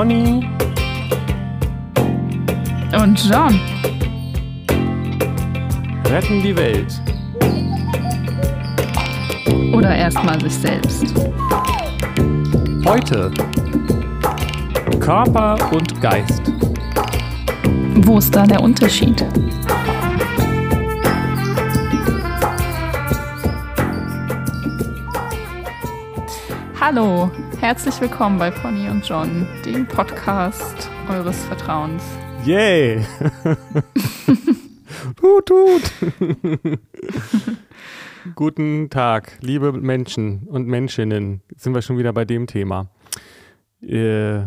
Conny und John retten die Welt. Oder erstmal sich selbst. Heute Körper und Geist. Wo ist da der Unterschied? Hallo, herzlich willkommen bei Pony und John, dem Podcast eures Vertrauens. Yay! tut, tut! Guten Tag, liebe Menschen und Menschinnen. Jetzt sind wir schon wieder bei dem Thema. Äh,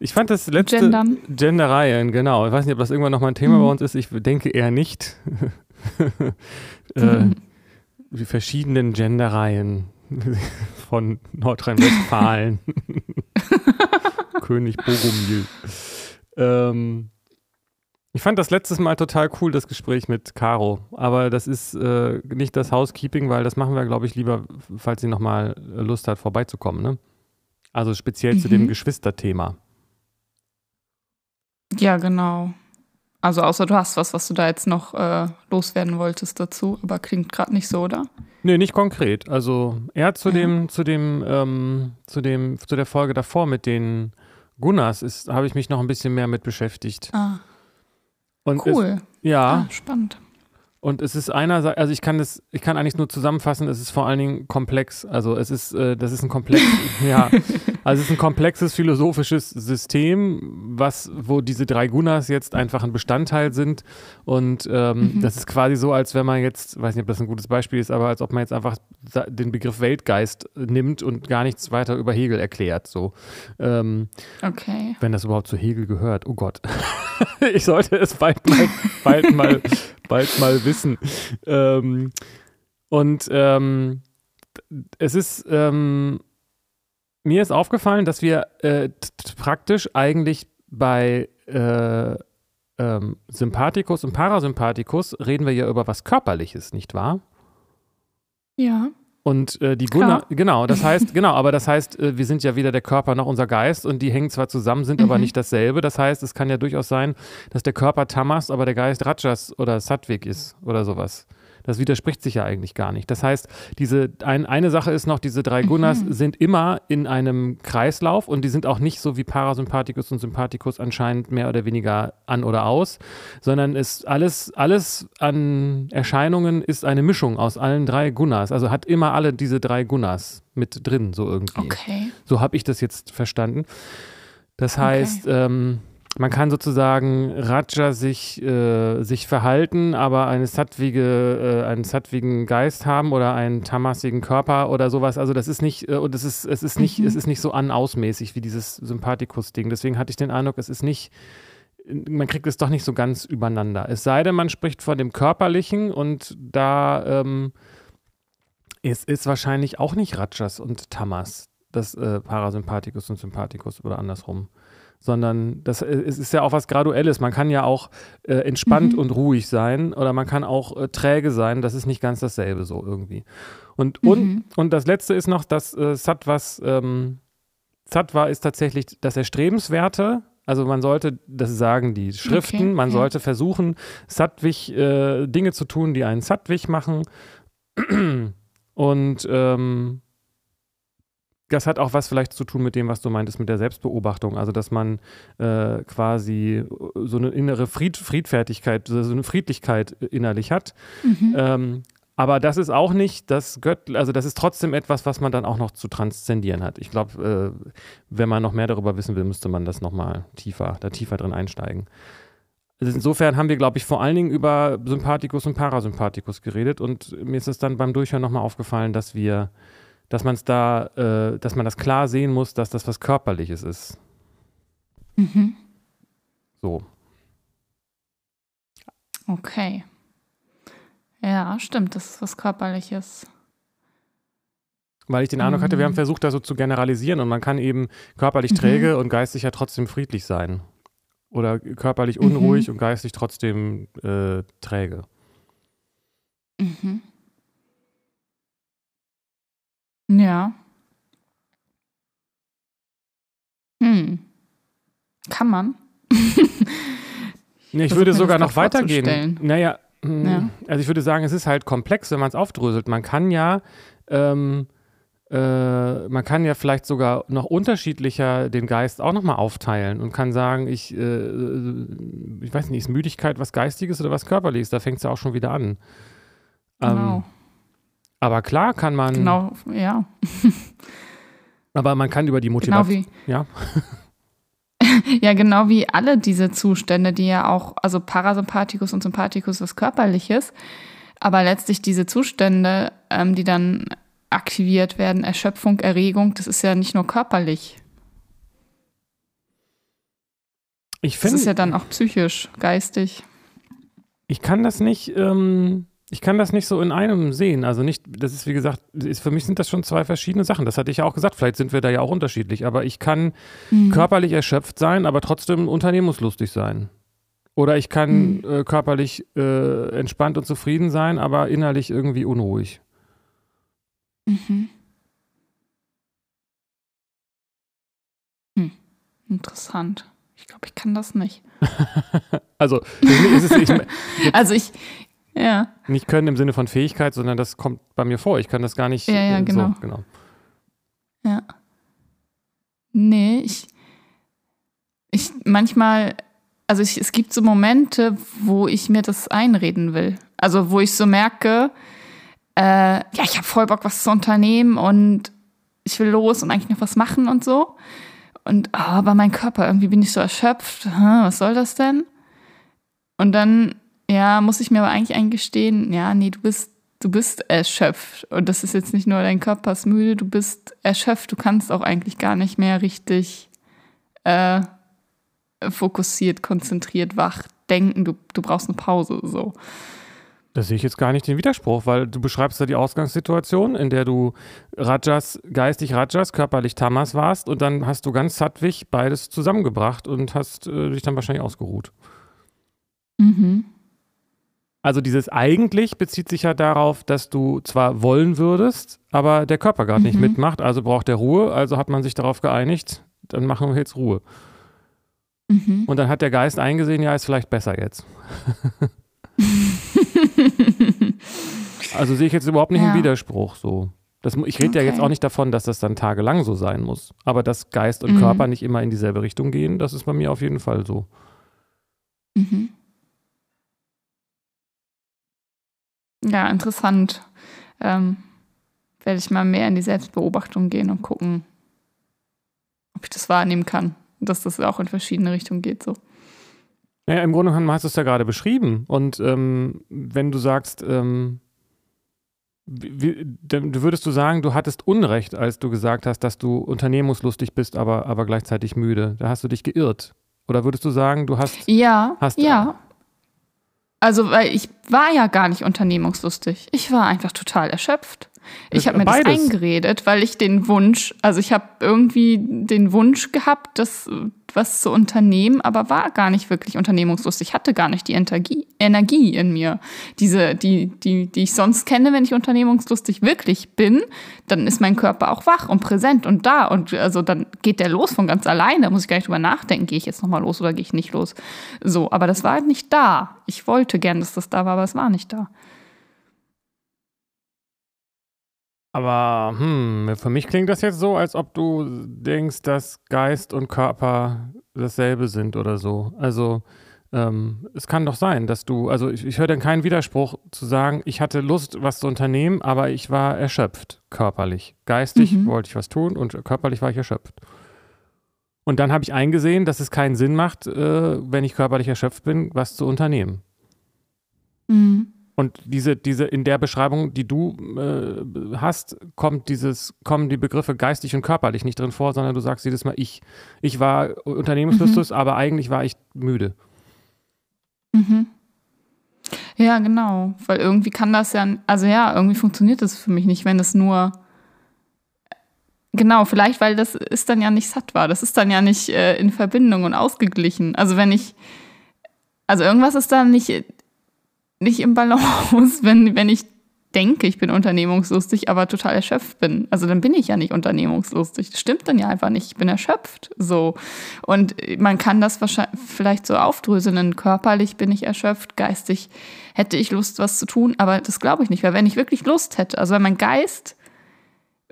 ich fand das letzte Gendern. Gendereien, genau. Ich weiß nicht, ob das irgendwann nochmal ein Thema Mhm. bei uns ist. Ich denke eher nicht. äh, die verschiedenen Gendereien von Nordrhein-Westfalen. König Bogomil. Ähm, ich fand das letztes Mal total cool, das Gespräch mit Caro. Aber das ist äh, nicht das Housekeeping, weil das machen wir, glaube ich, lieber, falls sie nochmal Lust hat, vorbeizukommen. Ne? Also speziell zu dem Mhm. Geschwisterthema. Ja, genau. Also außer du hast was, was du da jetzt noch äh, loswerden wolltest dazu, aber klingt gerade nicht so, oder? Nee, nicht konkret. Also eher zu Ja. dem, zu dem, ähm, zu dem, zu der Folge davor mit den Gunnars ist, habe ich mich noch ein bisschen mehr mit beschäftigt. Ah, Und cool. Es, ja, Ah, spannend. Und es ist einerseits, also ich kann das, ich kann eigentlich nur zusammenfassen, es ist vor allen Dingen komplex. Also es ist, äh, das ist ein komplex, ja, also es ist ein komplexes philosophisches System, was, wo diese drei Gunas jetzt einfach ein Bestandteil sind. Und ähm, Mhm. das ist quasi so, als wenn man jetzt, weiß nicht, ob das ein gutes Beispiel ist, aber als ob man jetzt einfach den Begriff Weltgeist nimmt und gar nichts weiter über Hegel erklärt. So. Ähm, Okay. wenn das überhaupt zu Hegel gehört. Oh Gott. ich sollte es bald mal, bald mal, bald mal wissen. Ähm, und ähm, es ist, ähm, mir ist aufgefallen, dass wir äh, praktisch eigentlich bei äh, ähm, Sympathikus und Parasympathikus reden wir ja über was Körperliches, nicht wahr? Ja. Und äh, die. Gunnar, genau, das heißt, genau, aber das heißt, äh, wir sind ja weder der Körper noch unser Geist und die hängen zwar zusammen, sind aber Mhm. nicht dasselbe. Das heißt, es kann ja durchaus sein, dass der Körper Tamas, aber der Geist Rajas oder Sattwik ist oder sowas. Das widerspricht sich ja eigentlich gar nicht. Das heißt, diese ein, eine Sache ist noch, diese drei Gunas Mhm. sind immer in einem Kreislauf und die sind auch nicht so wie Parasympathikus und Sympathikus anscheinend mehr oder weniger an oder aus, sondern ist alles, alles an Erscheinungen ist eine Mischung aus allen drei Gunas. Also hat immer alle diese drei Gunas mit drin, so irgendwie. Okay. So habe ich das jetzt verstanden. Das heißt, ähm, man kann sozusagen Raja sich, äh, sich verhalten, aber eine sattwige, äh, einen sattwigen Geist haben oder einen tamasigen Körper oder sowas. Also das ist nicht, äh, und es ist, es ist nicht, Mhm. es ist nicht so an-ausmäßig wie dieses Sympathikus-Ding. Deswegen hatte ich den Eindruck, es ist nicht, man kriegt es doch nicht so ganz übereinander. Es sei denn, man spricht von dem Körperlichen und da ähm, es ist wahrscheinlich auch nicht Rajas und Tamas, das äh, Parasympathikus und Sympathikus oder andersrum. Sondern das äh, ist ja auch was Graduelles. Man kann ja auch äh, entspannt Mhm. und ruhig sein oder man kann auch äh, träge sein. Das ist nicht ganz dasselbe so irgendwie. Und, und, Mhm. und das letzte ist noch, dass äh, Sattvas, ähm, Sattva ist tatsächlich das Erstrebenswerte. Also man sollte, das sagen die Schriften, Okay, man ja. sollte versuchen, sattwig äh, Dinge zu tun, die einen sattwig machen. Und ähm, das hat auch was vielleicht zu tun mit dem, was du meintest, mit der Selbstbeobachtung. Also, dass man äh, quasi so eine innere Fried, Friedfertigkeit, so eine Friedlichkeit innerlich hat. Mhm. Ähm, aber das ist auch nicht das Gött, also das ist trotzdem etwas, was man dann auch noch zu transzendieren hat. Ich glaube, äh, wenn man noch mehr darüber wissen will, müsste man das nochmal tiefer, da tiefer drin einsteigen. Also insofern haben wir, glaube ich, vor allen Dingen über Sympathikus und Parasympathikus geredet und mir ist es dann beim Durchhören nochmal aufgefallen, dass wir, dass man es da, äh, dass man das klar sehen muss, dass das was Körperliches ist. Mhm. So. Okay. Ja, stimmt, das ist was Körperliches. Weil ich den Eindruck hatte, wir haben Mhm. versucht, das so zu generalisieren und man kann eben körperlich Mhm. träge und geistig ja trotzdem friedlich sein. Oder körperlich Mhm. unruhig und geistig trotzdem äh, träge. Mhm. Ja. Hm. Kann man. ich, ich würde sogar noch weitergehen. Naja, hm, ja. also ich würde sagen, es ist halt komplex, wenn man es aufdröselt. Man kann ja ähm, äh, man kann ja vielleicht sogar noch unterschiedlicher den Geist auch nochmal aufteilen und kann sagen, ich, äh, äh, ich weiß nicht, ist Müdigkeit was Geistiges oder was Körperliches? Da fängt es ja auch schon wieder an. Ähm, genau. Ähm, aber klar kann man. Genau, ja. aber man kann über die Motivation. Genau wie, ja. ja, genau wie alle diese Zustände, die ja auch, also Parasympathikus und Sympathikus was Körperliches, aber letztlich diese Zustände, ähm, die dann aktiviert werden, Erschöpfung, Erregung, das ist ja nicht nur körperlich. Ich find, das ist ja dann auch psychisch, geistig. Ich kann das nicht, ähm, ich kann das nicht so in einem sehen. Also nicht, das ist wie gesagt, ist, für mich sind das schon zwei verschiedene Sachen. Das hatte ich ja auch gesagt. Vielleicht sind wir da ja auch unterschiedlich. Aber ich kann mhm. körperlich erschöpft sein, aber trotzdem unternehmungslustig sein. Oder ich kann mhm. äh, körperlich äh, entspannt und zufrieden sein, aber innerlich irgendwie unruhig. Mhm. Hm. Interessant. Ich glaube, ich kann das nicht. also, ist, ich, also ich, ja. Nicht können im Sinne von Fähigkeit, sondern das kommt bei mir vor. Ich kann das gar nicht. Ja, ja, genau. So, genau. Ja. Nee, ich, ich manchmal, also ich, es gibt so Momente, wo ich mir das einreden will. Also wo ich so merke, äh, ja, ich habe voll Bock, was zu unternehmen und ich will los und eigentlich noch was machen und so. Und oh, aber mein Körper, irgendwie bin ich so erschöpft. Hm, was soll das denn? Und dann, ja, muss ich mir aber eigentlich eingestehen, ja, nee, du bist, du bist erschöpft. Und das ist jetzt nicht nur dein Körper ist müde, du bist erschöpft. Du kannst auch eigentlich gar nicht mehr richtig äh, fokussiert, konzentriert, wach denken. Du, du brauchst eine Pause, so. Da sehe ich jetzt gar nicht den Widerspruch, weil du beschreibst ja die Ausgangssituation, in der du Rajas, geistig Rajas, körperlich Tamas warst und dann hast du ganz sattwig beides zusammengebracht und hast äh, dich dann wahrscheinlich ausgeruht. Mhm. Also dieses eigentlich bezieht sich ja darauf, dass du zwar wollen würdest, aber der Körper gerade mhm. nicht mitmacht, also braucht er Ruhe, also hat man sich darauf geeinigt, dann machen wir jetzt Ruhe. Mhm. Und dann hat der Geist eingesehen, ja, ist vielleicht besser jetzt. also sehe ich jetzt überhaupt nicht ja. einen Widerspruch so. Das, ich rede okay. ja jetzt auch nicht davon, dass das dann tagelang so sein muss. Aber dass Geist und mhm. Körper nicht immer in dieselbe Richtung gehen, das ist bei mir auf jeden Fall so. Mhm. Ja, interessant. Ähm, werde ich mal mehr in die Selbstbeobachtung gehen und gucken, ob ich das wahrnehmen kann. Dass das auch in verschiedene Richtungen geht so. Naja, im Grunde genommen hast du es ja gerade beschrieben. Und ähm, wenn du sagst, ähm, wie, du würdest du sagen, du hattest Unrecht, als du gesagt hast, dass du unternehmungslustig bist, aber, aber gleichzeitig müde. Da hast du dich geirrt. Oder würdest du sagen, du hast. Ja, hast, ja. Also, weil ich war ja gar nicht unternehmungslustig. Ich war einfach total erschöpft. Ich habe mir Beides. das eingeredet, weil ich den Wunsch, also ich habe irgendwie den Wunsch gehabt, das was zu unternehmen, aber war gar nicht wirklich unternehmungslustig. Ich hatte gar nicht die Energie, Energie in mir, diese, die, die, die ich sonst kenne, wenn ich unternehmungslustig wirklich bin, dann ist mein Körper auch wach und präsent und da und also dann geht der los von ganz alleine. Da muss ich gar nicht drüber nachdenken, gehe ich jetzt nochmal los oder gehe ich nicht los. So, aber das war halt nicht da. Ich wollte gern, dass das da war, aber es war nicht da. Aber hm, für mich klingt das jetzt so, als ob du denkst, dass Geist und Körper dasselbe sind oder so. Also ähm, es kann doch sein, dass du, also ich, ich höre dann keinen Widerspruch zu sagen, ich hatte Lust, was zu unternehmen, aber ich war erschöpft, körperlich. Geistig mhm. wollte ich was tun und körperlich war ich erschöpft. Und dann habe ich eingesehen, dass es keinen Sinn macht, äh, wenn ich körperlich erschöpft bin, was zu unternehmen. Mhm. Und diese, diese, in der Beschreibung, die du äh, hast, kommt dieses, kommen die Begriffe geistig und körperlich nicht drin vor, sondern du sagst jedes Mal ich. Ich war Unternehmenslustus, mhm. aber eigentlich war ich müde. Mhm. Ja, genau. Weil irgendwie kann das ja, also ja, irgendwie funktioniert das für mich nicht, wenn es nur Genau, vielleicht, weil das ist dann ja nicht satt war. Das ist dann ja nicht äh, in Verbindung und ausgeglichen. Also wenn ich, also irgendwas ist da nicht nicht im Balance, wenn, wenn ich denke, ich bin unternehmungslustig, aber total erschöpft bin. Also dann bin ich ja nicht unternehmungslustig. Das stimmt dann ja einfach nicht. Ich bin erschöpft. So. Und man kann das wahrscheinlich vielleicht so aufdröseln. Körperlich bin ich erschöpft, geistig hätte ich Lust, was zu tun, aber das glaube ich nicht. Weil wenn ich wirklich Lust hätte, also wenn mein Geist,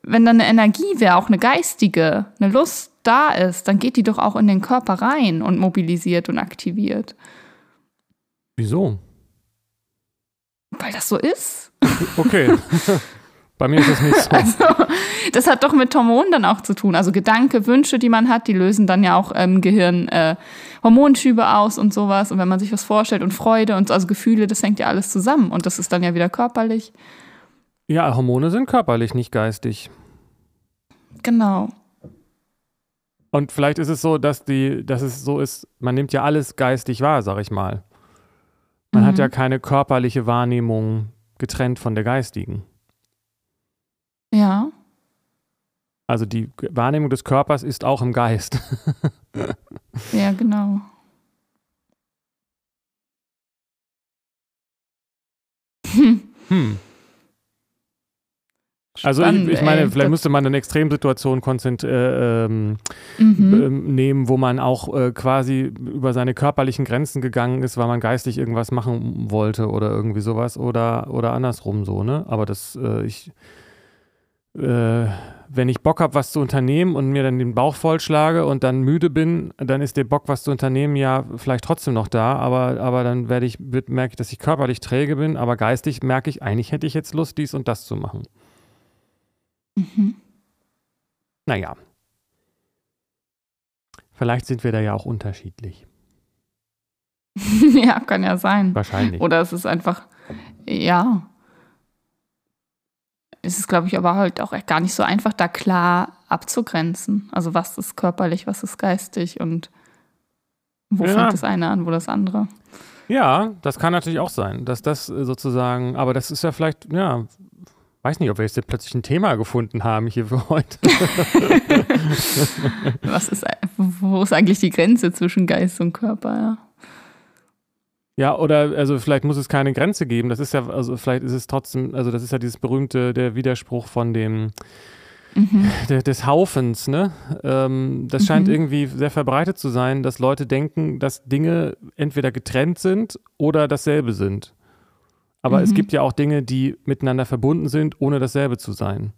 wenn dann eine Energie wäre, auch eine geistige, eine Lust da ist, dann geht die doch auch in den Körper rein und mobilisiert und aktiviert. Wieso? Weil das so ist. Okay. Bei mir ist das nicht so. Also, das hat doch mit Hormonen dann auch zu tun. Also Gedanke, Wünsche, die man hat, die lösen dann ja auch im Gehirn äh, Hormonschübe aus und sowas. Und wenn man sich was vorstellt und Freude und also Gefühle, das hängt ja alles zusammen. Und das ist dann ja wieder körperlich. Ja, Hormone sind körperlich, nicht geistig. Genau. Und vielleicht ist es so, dass die, dass es so ist, man nimmt ja alles geistig wahr, sag ich mal. Man mhm. hat ja keine körperliche Wahrnehmung getrennt von der geistigen. Ja. Also die Wahrnehmung des Körpers ist auch im Geist. ja, genau. Hm. Also Spannend, ich, ich, meine, ey, vielleicht müsste man eine Extremsituation äh, ähm, mhm. Ähm, nehmen, wo man auch äh, quasi über seine körperlichen Grenzen gegangen ist, weil man geistig irgendwas machen wollte oder irgendwie sowas oder, oder andersrum so, ne? Aber das, äh, ich, äh, wenn ich Bock habe, was zu unternehmen und mir dann den Bauch vollschlage und dann müde bin, dann ist der Bock, was zu unternehmen, ja vielleicht trotzdem noch da, aber, aber dann werde ich, merke ich, dass ich körperlich träge bin, aber geistig merke ich, eigentlich hätte ich jetzt Lust, dies und das zu machen. Mhm. Naja. Vielleicht sind wir da ja auch unterschiedlich. ja, kann ja sein. Wahrscheinlich. Oder es ist einfach, ja. Es ist, glaube ich, aber halt auch gar nicht so einfach, da klar abzugrenzen. Also was ist körperlich, was ist geistig und wo ja. fängt das eine an, wo das andere. Ja, das kann natürlich auch sein, dass das sozusagen, aber das ist ja vielleicht, ja, weiß nicht, ob wir jetzt plötzlich ein Thema gefunden haben hier für heute. Was ist, wo ist eigentlich die Grenze zwischen Geist und Körper? Ja. Ja, oder also vielleicht muss es keine Grenze geben. Das ist ja, also vielleicht ist es trotzdem, also das ist ja dieses berühmte, der Widerspruch von dem mhm. de, des Haufens, ne? Ähm, das mhm. scheint irgendwie sehr verbreitet zu sein, dass Leute denken, dass Dinge entweder getrennt sind oder dasselbe sind. Aber mhm. es gibt ja auch Dinge, die miteinander verbunden sind, ohne dasselbe zu sein.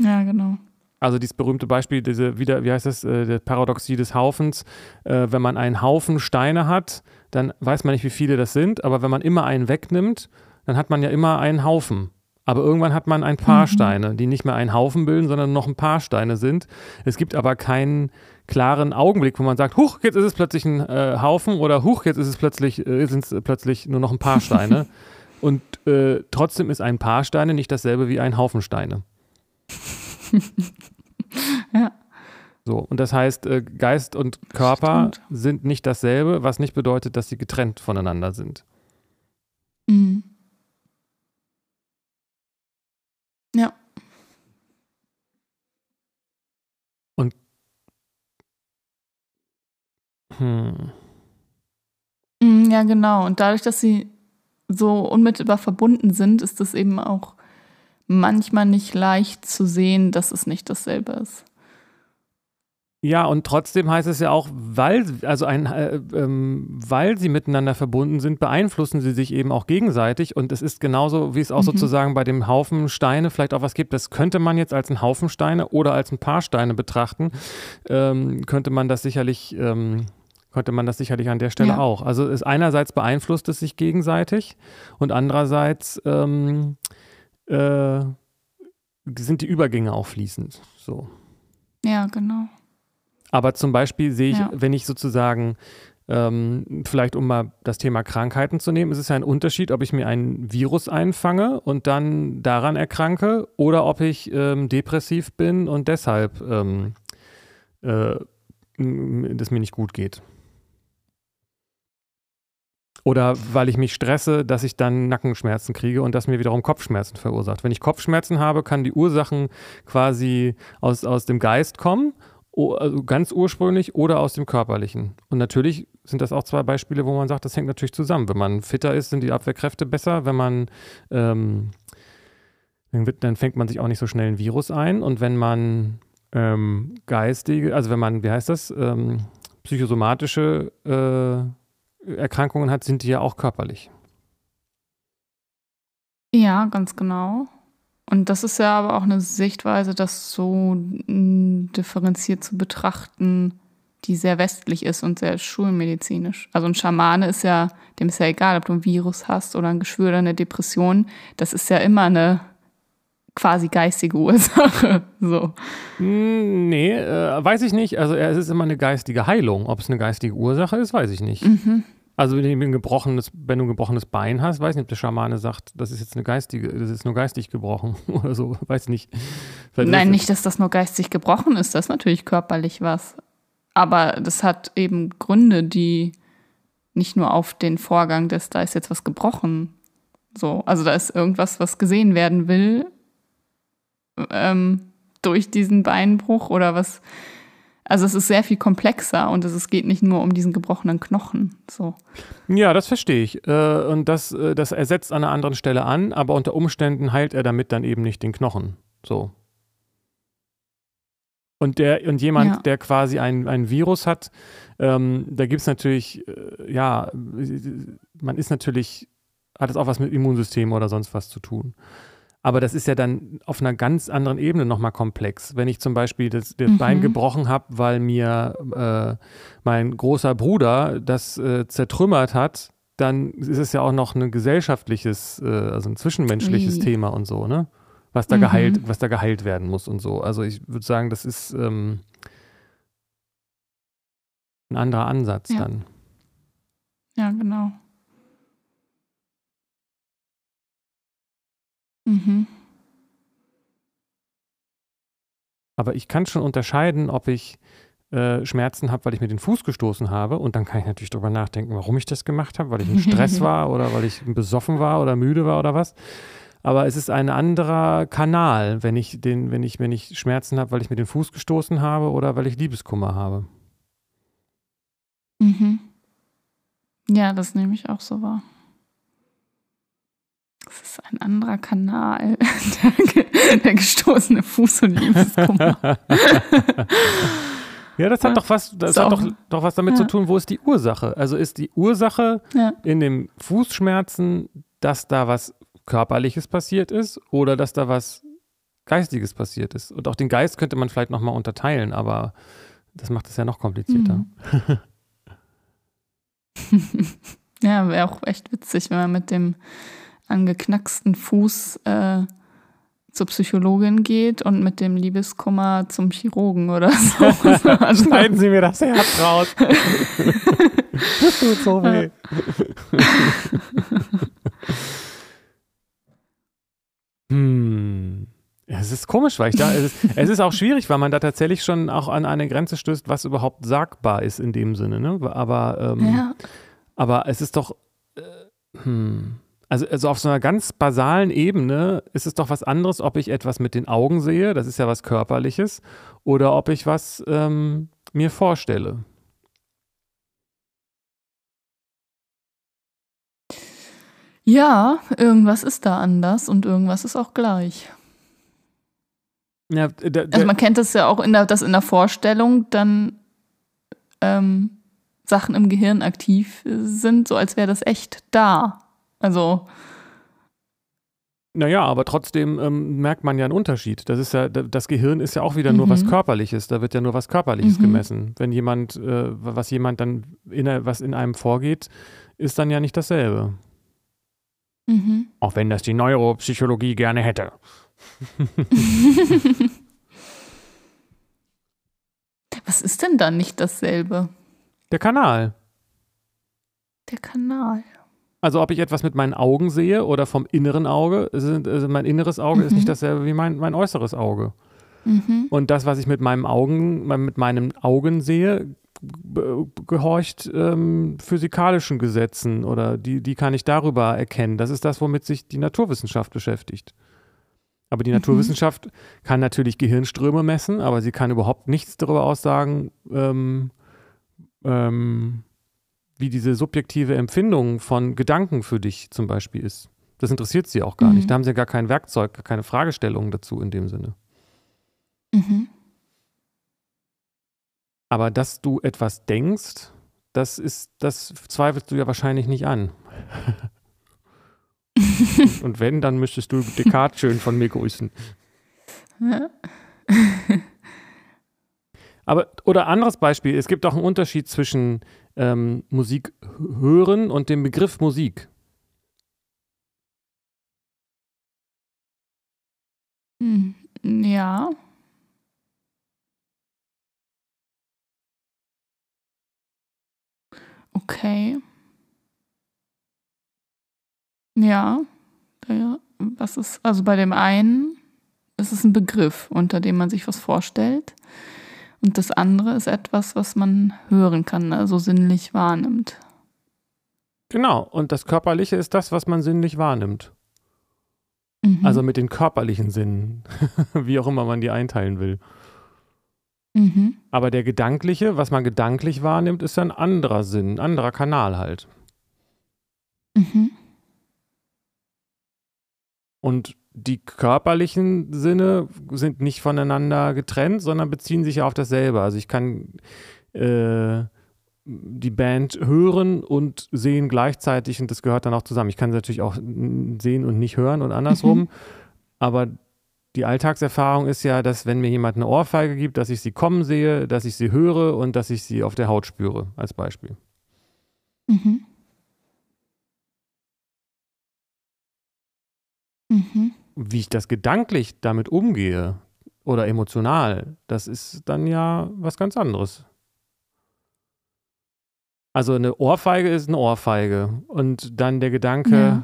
Ja, genau. Also dieses berühmte Beispiel, diese wieder, wie heißt das, äh, der Paradoxie des Haufens. Äh, wenn man einen Haufen Steine hat, dann weiß man nicht, wie viele das sind, aber wenn man immer einen wegnimmt, dann hat man ja immer einen Haufen. Aber irgendwann hat man ein paar mhm. Steine, die nicht mehr einen Haufen bilden, sondern noch ein paar Steine sind. Es gibt aber keinen klaren Augenblick, wo man sagt, huch, jetzt ist es plötzlich ein äh, Haufen oder huch, jetzt ist es plötzlich, äh, sind es plötzlich nur noch ein paar Steine. und äh, trotzdem ist ein paar Steine nicht dasselbe wie ein Haufen Steine. ja. So, und das heißt, äh, Geist und Körper Stimmt. sind nicht dasselbe, was nicht bedeutet, dass sie getrennt voneinander sind. Mhm. Ja. Und hm. Mm, ja, genau. Und dadurch, dass sie so unmittelbar verbunden sind, ist es eben auch manchmal nicht leicht zu sehen, dass es nicht dasselbe ist. Ja, und trotzdem heißt es ja auch, weil, also ein, äh, ähm, weil sie miteinander verbunden sind, beeinflussen sie sich eben auch gegenseitig. Und es ist genauso, wie es auch mhm. sozusagen bei dem Haufen Steine vielleicht auch was gibt. Das könnte man jetzt als ein Haufen Steine oder als ein paar Steine betrachten. Ähm, könnte man das sicherlich, ähm, könnte man das sicherlich an der Stelle ja. auch. Also ist einerseits beeinflusst es sich gegenseitig und andererseits ähm, äh, sind die Übergänge auch fließend. So. Ja, genau. Aber zum Beispiel sehe ich, ja. wenn ich sozusagen, ähm, vielleicht um mal das Thema Krankheiten zu nehmen, ist es ja ein Unterschied, ob ich mir ein Virus einfange und dann daran erkranke oder ob ich ähm, depressiv bin und deshalb ähm, äh, das mir nicht gut geht. Oder weil ich mich stresse, dass ich dann Nackenschmerzen kriege und das mir wiederum Kopfschmerzen verursacht. Wenn ich Kopfschmerzen habe, kann die Ursachen quasi aus, aus dem Geist kommen also ganz ursprünglich oder aus dem Körperlichen. Und natürlich sind das auch zwei Beispiele, wo man sagt, das hängt natürlich zusammen. Wenn man fitter ist, sind die Abwehrkräfte besser. Wenn man, ähm, dann, fängt man sich auch nicht so schnell ein Virus ein. Und wenn man ähm, geistige, also wenn man, wie heißt das, ähm, psychosomatische äh, Erkrankungen hat, sind die ja auch körperlich. Ja, ganz genau. Und das ist ja aber auch eine Sichtweise, das so mm, differenziert zu betrachten, die sehr westlich ist und sehr schulmedizinisch. Also ein Schamane ist ja, dem ist ja egal, ob du ein Virus hast oder ein Geschwür oder eine Depression. Das ist ja immer eine quasi geistige Ursache. So. Hm, nee, äh, weiß ich nicht. Also es ist immer eine geistige Heilung. Ob es eine geistige Ursache ist, weiß ich nicht. Mhm. Also wenn du ein gebrochenes, wenn du ein gebrochenes Bein hast, weiß nicht, ob der Schamane sagt, das ist jetzt eine geistige, das ist nur geistig gebrochen oder so, weiß nicht. Vielleicht Nein, nicht, dass das nur geistig gebrochen ist, das ist natürlich körperlich was. Aber das hat eben Gründe, die nicht nur auf den Vorgang des, da ist jetzt was gebrochen. So, also da ist irgendwas, was gesehen werden will ähm, durch diesen Beinbruch oder was also es ist sehr viel komplexer und es geht nicht nur um diesen gebrochenen Knochen. So. Ja, das verstehe ich. Äh, und das, äh, das ersetzt an einer anderen Stelle an, aber unter Umständen heilt er damit dann eben nicht den Knochen. So. Und, der, und jemand, ja. der quasi ein, ein Virus hat, ähm, da gibt es natürlich, äh, ja, man ist natürlich, hat es auch was mit Immunsystem oder sonst was zu tun. Aber das ist ja dann auf einer ganz anderen Ebene nochmal komplex. Wenn ich zum Beispiel das, das mhm. Bein gebrochen habe, weil mir äh, mein großer Bruder das äh, zertrümmert hat, dann ist es ja auch noch ein gesellschaftliches, äh, also ein zwischenmenschliches mhm. Thema und so, ne? Was da mhm. geheilt, was da geheilt werden muss und so. Also ich würde sagen, das ist ähm, ein anderer Ansatz ja. dann. Ja, genau. Mhm. Aber ich kann schon unterscheiden, ob ich äh, Schmerzen habe, weil ich mir den Fuß gestoßen habe. Und dann kann ich natürlich darüber nachdenken, warum ich das gemacht habe, weil ich im Stress war oder weil ich besoffen war oder müde war oder was. Aber es ist ein anderer Kanal, wenn ich den, wenn ich, wenn ich Schmerzen habe, weil ich mir den Fuß gestoßen habe oder weil ich Liebeskummer habe. Mhm. Ja, das nehme ich auch so wahr. Das ist ein anderer Kanal. Der, der gestoßene Fuß und Liebeskummer. Ja, das hat doch was, das hat doch, doch was damit ja. zu tun, wo ist die Ursache? Also ist die Ursache ja. in dem Fußschmerzen, dass da was Körperliches passiert ist oder dass da was Geistiges passiert ist? Und auch den Geist könnte man vielleicht nochmal unterteilen, aber das macht es ja noch komplizierter. Mhm. ja, wäre auch echt witzig, wenn man mit dem angeknacksten Fuß äh, zur Psychologin geht und mit dem Liebeskummer zum Chirurgen oder so. Also Schneiden Sie mir das Herz raus. das tut so weh. hm. es ist komisch, weil ich da, es ist, es ist, auch schwierig, weil man da tatsächlich schon auch an eine Grenze stößt, was überhaupt sagbar ist in dem Sinne. Ne? Aber, ähm, ja. aber es ist doch, äh, hm. Also, also auf so einer ganz basalen Ebene ist es doch was anderes, ob ich etwas mit den Augen sehe, das ist ja was Körperliches, oder ob ich was ähm, mir vorstelle. Ja, irgendwas ist da anders und irgendwas ist auch gleich. Ja, also man kennt das ja auch, in der, dass in der Vorstellung dann ähm, Sachen im Gehirn aktiv sind, so als wäre das echt da. Also. Naja, aber trotzdem ähm, merkt man ja einen Unterschied. Das ist ja, das Gehirn ist ja auch wieder mhm. nur was mhm. Körperliches. Da wird ja nur was Körperliches mhm. gemessen. Wenn jemand, äh, was jemand dann in, was in einem vorgeht, ist dann ja nicht dasselbe. Mhm. Auch wenn das die Neuropsychologie gerne hätte. was ist denn dann nicht dasselbe? Der Kanal. Der Kanal. Also ob ich etwas mit meinen Augen sehe oder vom inneren Auge, also mein inneres Auge mhm. ist nicht mhm. dasselbe wie mein, mein äußeres Auge. Mhm. Und das, was ich mit meinem Augen, mit meinen Augen sehe, gehorcht ähm, physikalischen Gesetzen oder die, die kann ich darüber erkennen. Das ist das, womit sich die Naturwissenschaft beschäftigt. Aber die Naturwissenschaft kann natürlich Gehirnströme messen, aber sie kann überhaupt nichts darüber aussagen, ähm, ähm, wie diese subjektive Empfindung von Gedanken für dich zum Beispiel ist. Das interessiert sie auch gar Mhm. nicht. Da haben sie ja gar kein Werkzeug, gar keine Fragestellungen dazu in dem Sinne. Mhm. Aber dass du etwas denkst, das ist, das zweifelst du ja wahrscheinlich nicht an. Und wenn, dann müsstest du Descartes schön von mir grüßen. Aber, oder anderes Beispiel, es gibt auch einen Unterschied zwischen ähm, Musik hören und dem Begriff Musik. Hm, Ja. Okay. Ja. Was ist, also bei dem einen ist es ein Begriff, unter dem man sich was vorstellt. Und das andere ist etwas, was man hören kann, also sinnlich wahrnimmt. Genau, und das Körperliche ist das, was man sinnlich wahrnimmt. Mhm. Also mit den körperlichen Sinnen, wie auch immer man die einteilen will. Mhm. Aber der gedankliche, was man gedanklich wahrnimmt, ist ein anderer Sinn, ein anderer Kanal halt. Mhm. Und die körperlichen Sinne sind nicht voneinander getrennt, sondern beziehen sich ja auf dasselbe. Also ich kann äh, die Band hören und sehen gleichzeitig und das gehört dann auch zusammen. Ich kann sie natürlich auch sehen und nicht hören und andersrum. Mhm. Aber die Alltagserfahrung ist ja, dass wenn mir jemand eine Ohrfeige gibt, dass ich sie kommen sehe, dass ich sie höre und dass ich sie auf der Haut spüre, als Beispiel. Mhm. Mhm. Wie ich das gedanklich damit umgehe oder emotional, das ist dann ja was ganz anderes. Also eine Ohrfeige ist eine Ohrfeige und dann der Gedanke Ja.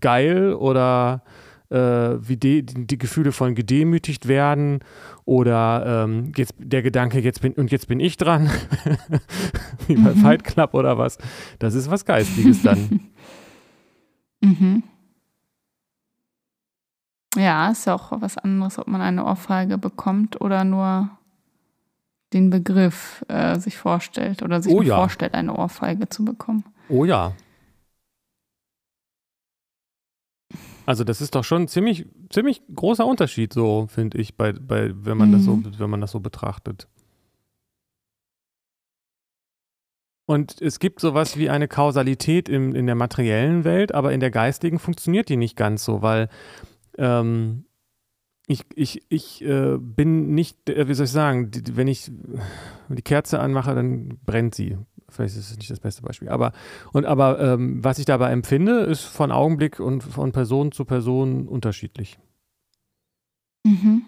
geil oder äh, wie die, die Gefühle von gedemütigt werden oder ähm, jetzt der Gedanke jetzt bin und jetzt bin ich dran wie bei Mhm. Fight Club oder was. Das ist was Geistiges dann. Mhm. Ja, ist ja auch was anderes, ob man eine Ohrfeige bekommt oder nur den Begriff äh, sich vorstellt oder sich Oh ja. vorstellt, eine Ohrfeige zu bekommen. Oh ja. Also das ist doch schon ein ziemlich, ziemlich großer Unterschied, so finde ich, bei, bei, wenn man das so, Mhm. wenn man das so betrachtet. Und es gibt sowas wie eine Kausalität im, in der materiellen Welt, aber in der geistigen funktioniert die nicht ganz so, weil ähm, ich, ich, ich äh, bin nicht, äh, wie soll ich sagen, die, wenn ich die Kerze anmache, dann brennt sie. Vielleicht ist es nicht das beste Beispiel. Aber, und, aber ähm, was ich dabei empfinde, ist von Augenblick und von Person zu Person unterschiedlich. Mhm.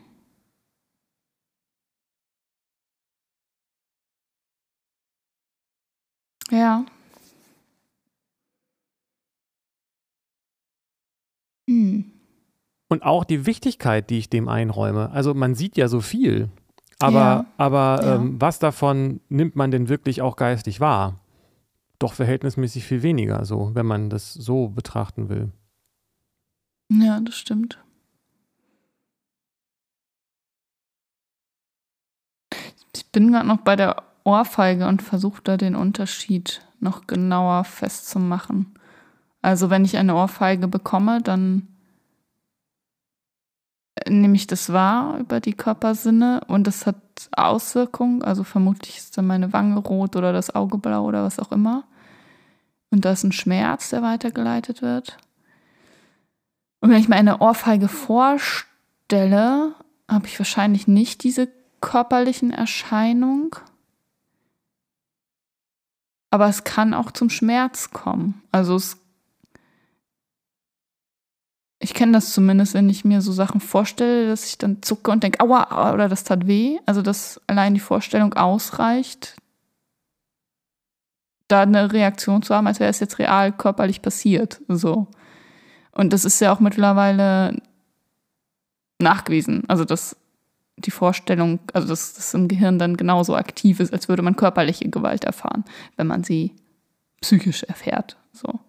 Ja. Hm. Und auch die Wichtigkeit, die ich dem einräume. Also man sieht ja so viel, aber, Ja, aber ja. Ähm, was davon nimmt man denn wirklich auch geistig wahr? Doch verhältnismäßig viel weniger, so, wenn man das so betrachten will. Ja, das stimmt. Ich bin gerade noch bei der Ohrfeige und versuche da den Unterschied noch genauer festzumachen. Also wenn ich eine Ohrfeige bekomme, dann nehme ich das wahr über die Körpersinne und das hat Auswirkungen. Also vermutlich ist dann meine Wange rot oder das Auge blau oder was auch immer. Und da ist ein Schmerz, der weitergeleitet wird. Und wenn ich mir eine Ohrfeige vorstelle, habe ich wahrscheinlich nicht diese körperlichen Erscheinungen. Aber es kann auch zum Schmerz kommen. Also es ich kenne das zumindest, wenn ich mir so Sachen vorstelle, dass ich dann zucke und denke, aua, oder das tat weh. Also dass allein die Vorstellung ausreicht, da eine Reaktion zu haben, als wäre es jetzt real körperlich passiert. So. Und das ist ja auch mittlerweile nachgewiesen. Also, dass die Vorstellung, also dass das im Gehirn dann genauso aktiv ist, als würde man körperliche Gewalt erfahren, wenn man sie psychisch erfährt. So.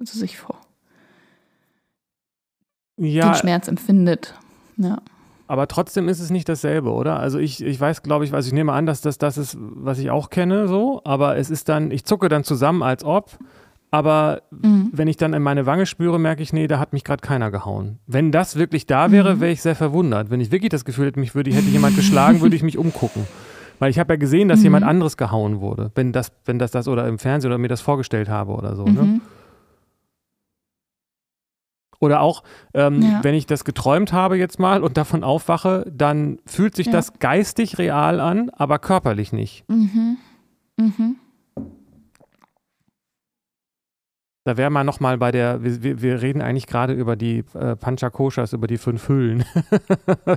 Also sich vor. Ja, den Schmerz empfindet. Ja. aber trotzdem ist es nicht dasselbe, oder? Also ich, ich weiß, glaube ich, also ich nehme an, dass das das ist, was ich auch kenne, so, aber es ist dann, ich zucke dann zusammen, als ob, aber Mhm. wenn ich dann in meine Wange spüre, merke ich, nee, da hat mich gerade keiner gehauen. Wenn das wirklich da wäre, Mhm. wäre ich sehr verwundert. Wenn ich wirklich das Gefühl hätte, mich würde, hätte jemand geschlagen, würde ich mich umgucken. Weil ich habe ja gesehen, dass Mhm. jemand anderes gehauen wurde. Wenn das, wenn das das oder im Fernsehen oder mir das vorgestellt habe oder so. Ne? Oder auch, ähm, Ja. wenn ich das geträumt habe jetzt mal und davon aufwache, dann fühlt sich Ja. das geistig real an, aber körperlich nicht. Mhm. Mhm. Da wäre man nochmal bei der, wir, wir, reden eigentlich gerade über die äh, Panchakoshas, über die fünf Hüllen.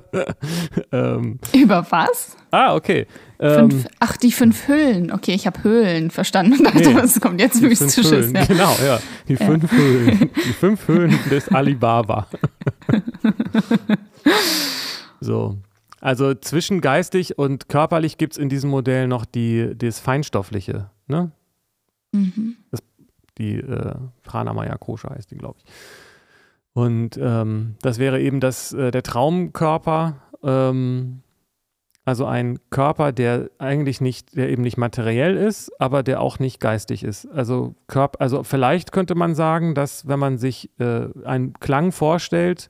ähm, Über was? ah, okay. Ähm, Fünf, ach, die fünf Hüllen. Okay, ich habe Höhlen verstanden und dachte, Nee, was kommt jetzt? Höhlen, Ja. genau, ja. Die fünf Höhlen. Die fünf Höhlen des Alibaba. so. Also zwischen geistig und körperlich gibt es in diesem Modell noch die, das Feinstoffliche, ne? Mhm. Die äh, Pranamaya Kosha heißt die, glaube ich. Und ähm, das wäre eben das, äh, der Traumkörper, ähm, also ein Körper, der eigentlich nicht, der eben nicht materiell ist, aber der auch nicht geistig ist. Also Körper, also vielleicht könnte man sagen, dass wenn man sich äh, einen Klang vorstellt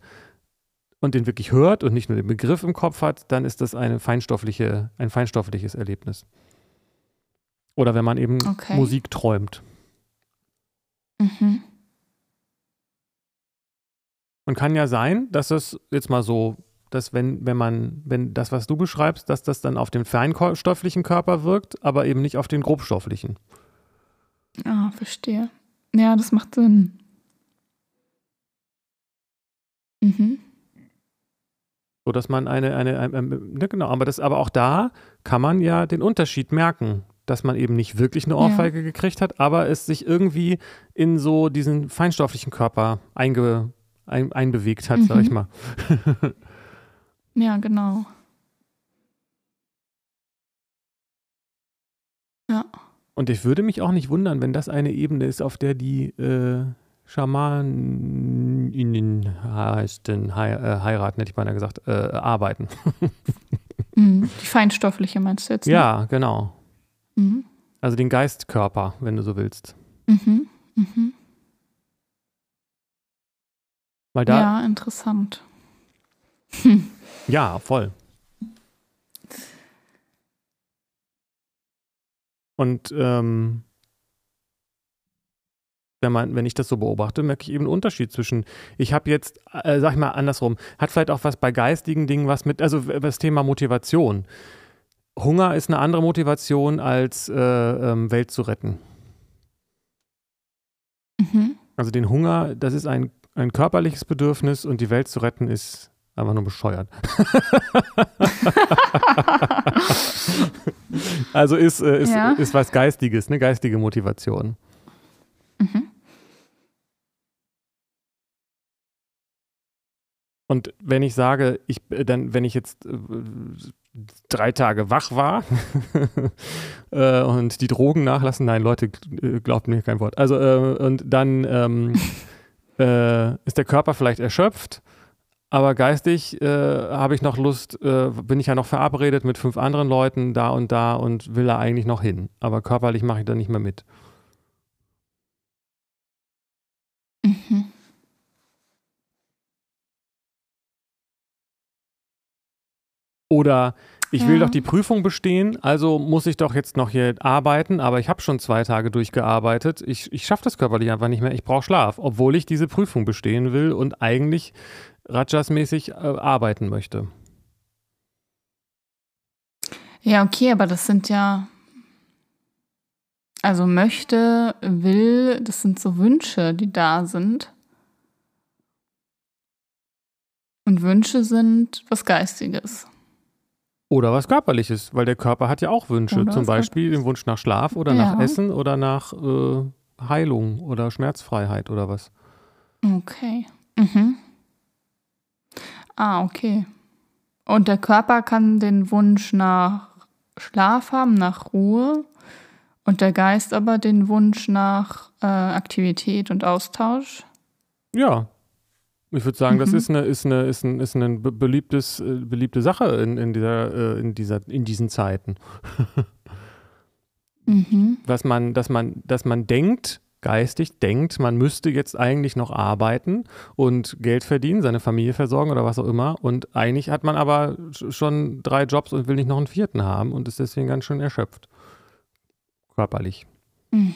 und den wirklich hört und nicht nur den Begriff im Kopf hat, dann ist das eine feinstoffliche, ein feinstoffliches Erlebnis. Oder wenn man eben Okay. Musik träumt. Mhm. Und kann ja sein, dass es jetzt mal so, dass wenn, wenn man, wenn das, was du beschreibst, dass das dann auf den feinstofflichen Körper wirkt, aber eben nicht auf den grobstofflichen. Ah, verstehe. Ja, das macht Sinn. Mhm. So dass man eine, eine, eine, ne, genau, aber das, aber auch da kann man ja den Unterschied merken, dass man eben nicht wirklich eine Ja. Ohrfeige gekriegt hat, aber es sich irgendwie in so diesen feinstofflichen Körper einge, ein, einbewegt hat, sag ich Mhm. mal. Ja, genau. Ja. Und ich würde mich auch nicht wundern, wenn das eine Ebene ist, auf der die äh, Schamaninnen heißen, hei äh, heiraten, hätte ich beinahe gesagt, äh, arbeiten. Mhm. Die feinstoffliche meinst du jetzt? ne? Ja, genau. Mhm. Also den Geistkörper, wenn du so willst. Mhm. Mhm. Weil da, ja, Ja, interessant. voll. Und ähm, wenn, man, wenn ich das so beobachte, merke ich eben einen Unterschied zwischen, ich habe jetzt, äh, sag ich mal andersrum, hat vielleicht auch was bei geistigen Dingen was mit, also das Thema Motivation. Hunger ist eine andere Motivation als äh, ähm, Welt zu retten. Mhm. Also den Hunger, das ist ein, ein körperliches Bedürfnis und die Welt zu retten ist einfach nur bescheuert. also ist, äh, ist, Ja. ist was Geistiges, eine geistige Motivation. Mhm. Und wenn ich sage, ich äh, dann, wenn ich jetzt äh, drei Tage wach war äh, und die Drogen nachlassen, nein, Leute, glaubt mir kein Wort. Also äh, und dann ähm, äh, ist der Körper vielleicht erschöpft, aber geistig habe ich noch Lust, äh, bin ich ja noch verabredet mit fünf anderen Leuten da und da und will da eigentlich noch hin. Aber körperlich mache ich da nicht mehr mit. Mhm. Oder ich will Ja. doch die Prüfung bestehen, also muss ich doch jetzt noch hier arbeiten, aber ich habe schon zwei Tage durchgearbeitet. Ich, ich schaffe das körperlich einfach nicht mehr. Ich brauche Schlaf, obwohl ich diese Prüfung bestehen will und eigentlich Rajas-mäßig äh, arbeiten möchte. Ja, okay, aber das sind ja. Also möchte, will, das sind so Wünsche, die da sind. Und Wünsche sind was Geistiges. Oder was Körperliches, weil der Körper hat ja auch Wünsche. Oder Zum Beispiel den Wunsch nach Schlaf oder nach Ja. Essen oder nach äh, Heilung oder Schmerzfreiheit oder was. Okay. Mhm. Ah, okay. Und der Körper kann den Wunsch nach Schlaf haben, nach Ruhe. Und der Geist aber den Wunsch nach äh, Aktivität und Austausch. Ja, Ich würde sagen, Mhm. das ist eine, ist eine, ist ein, ist eine be- beliebtes, äh, beliebte Sache in, in, dieser, äh, in, dieser, in diesen Zeiten. Mhm. Was man, dass man, dass man denkt, geistig denkt, man müsste jetzt eigentlich noch arbeiten und Geld verdienen, seine Familie versorgen oder was auch immer. Und eigentlich hat man aber sch- schon drei Jobs und will nicht noch einen vierten haben und ist deswegen ganz schön erschöpft. Körperlich. Mhm.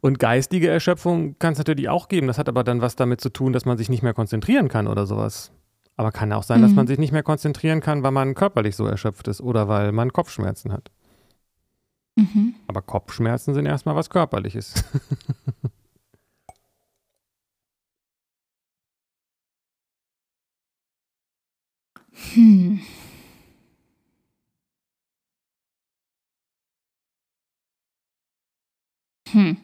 Und geistige Erschöpfung kann es natürlich auch geben. Das hat aber dann was damit zu tun, dass man sich nicht mehr konzentrieren kann oder sowas. Aber kann auch sein, dass Mhm. man sich nicht mehr konzentrieren kann, weil man körperlich so erschöpft ist oder weil man Kopfschmerzen hat. Mhm. Aber Kopfschmerzen sind erstmal was Körperliches. Hm. Hm.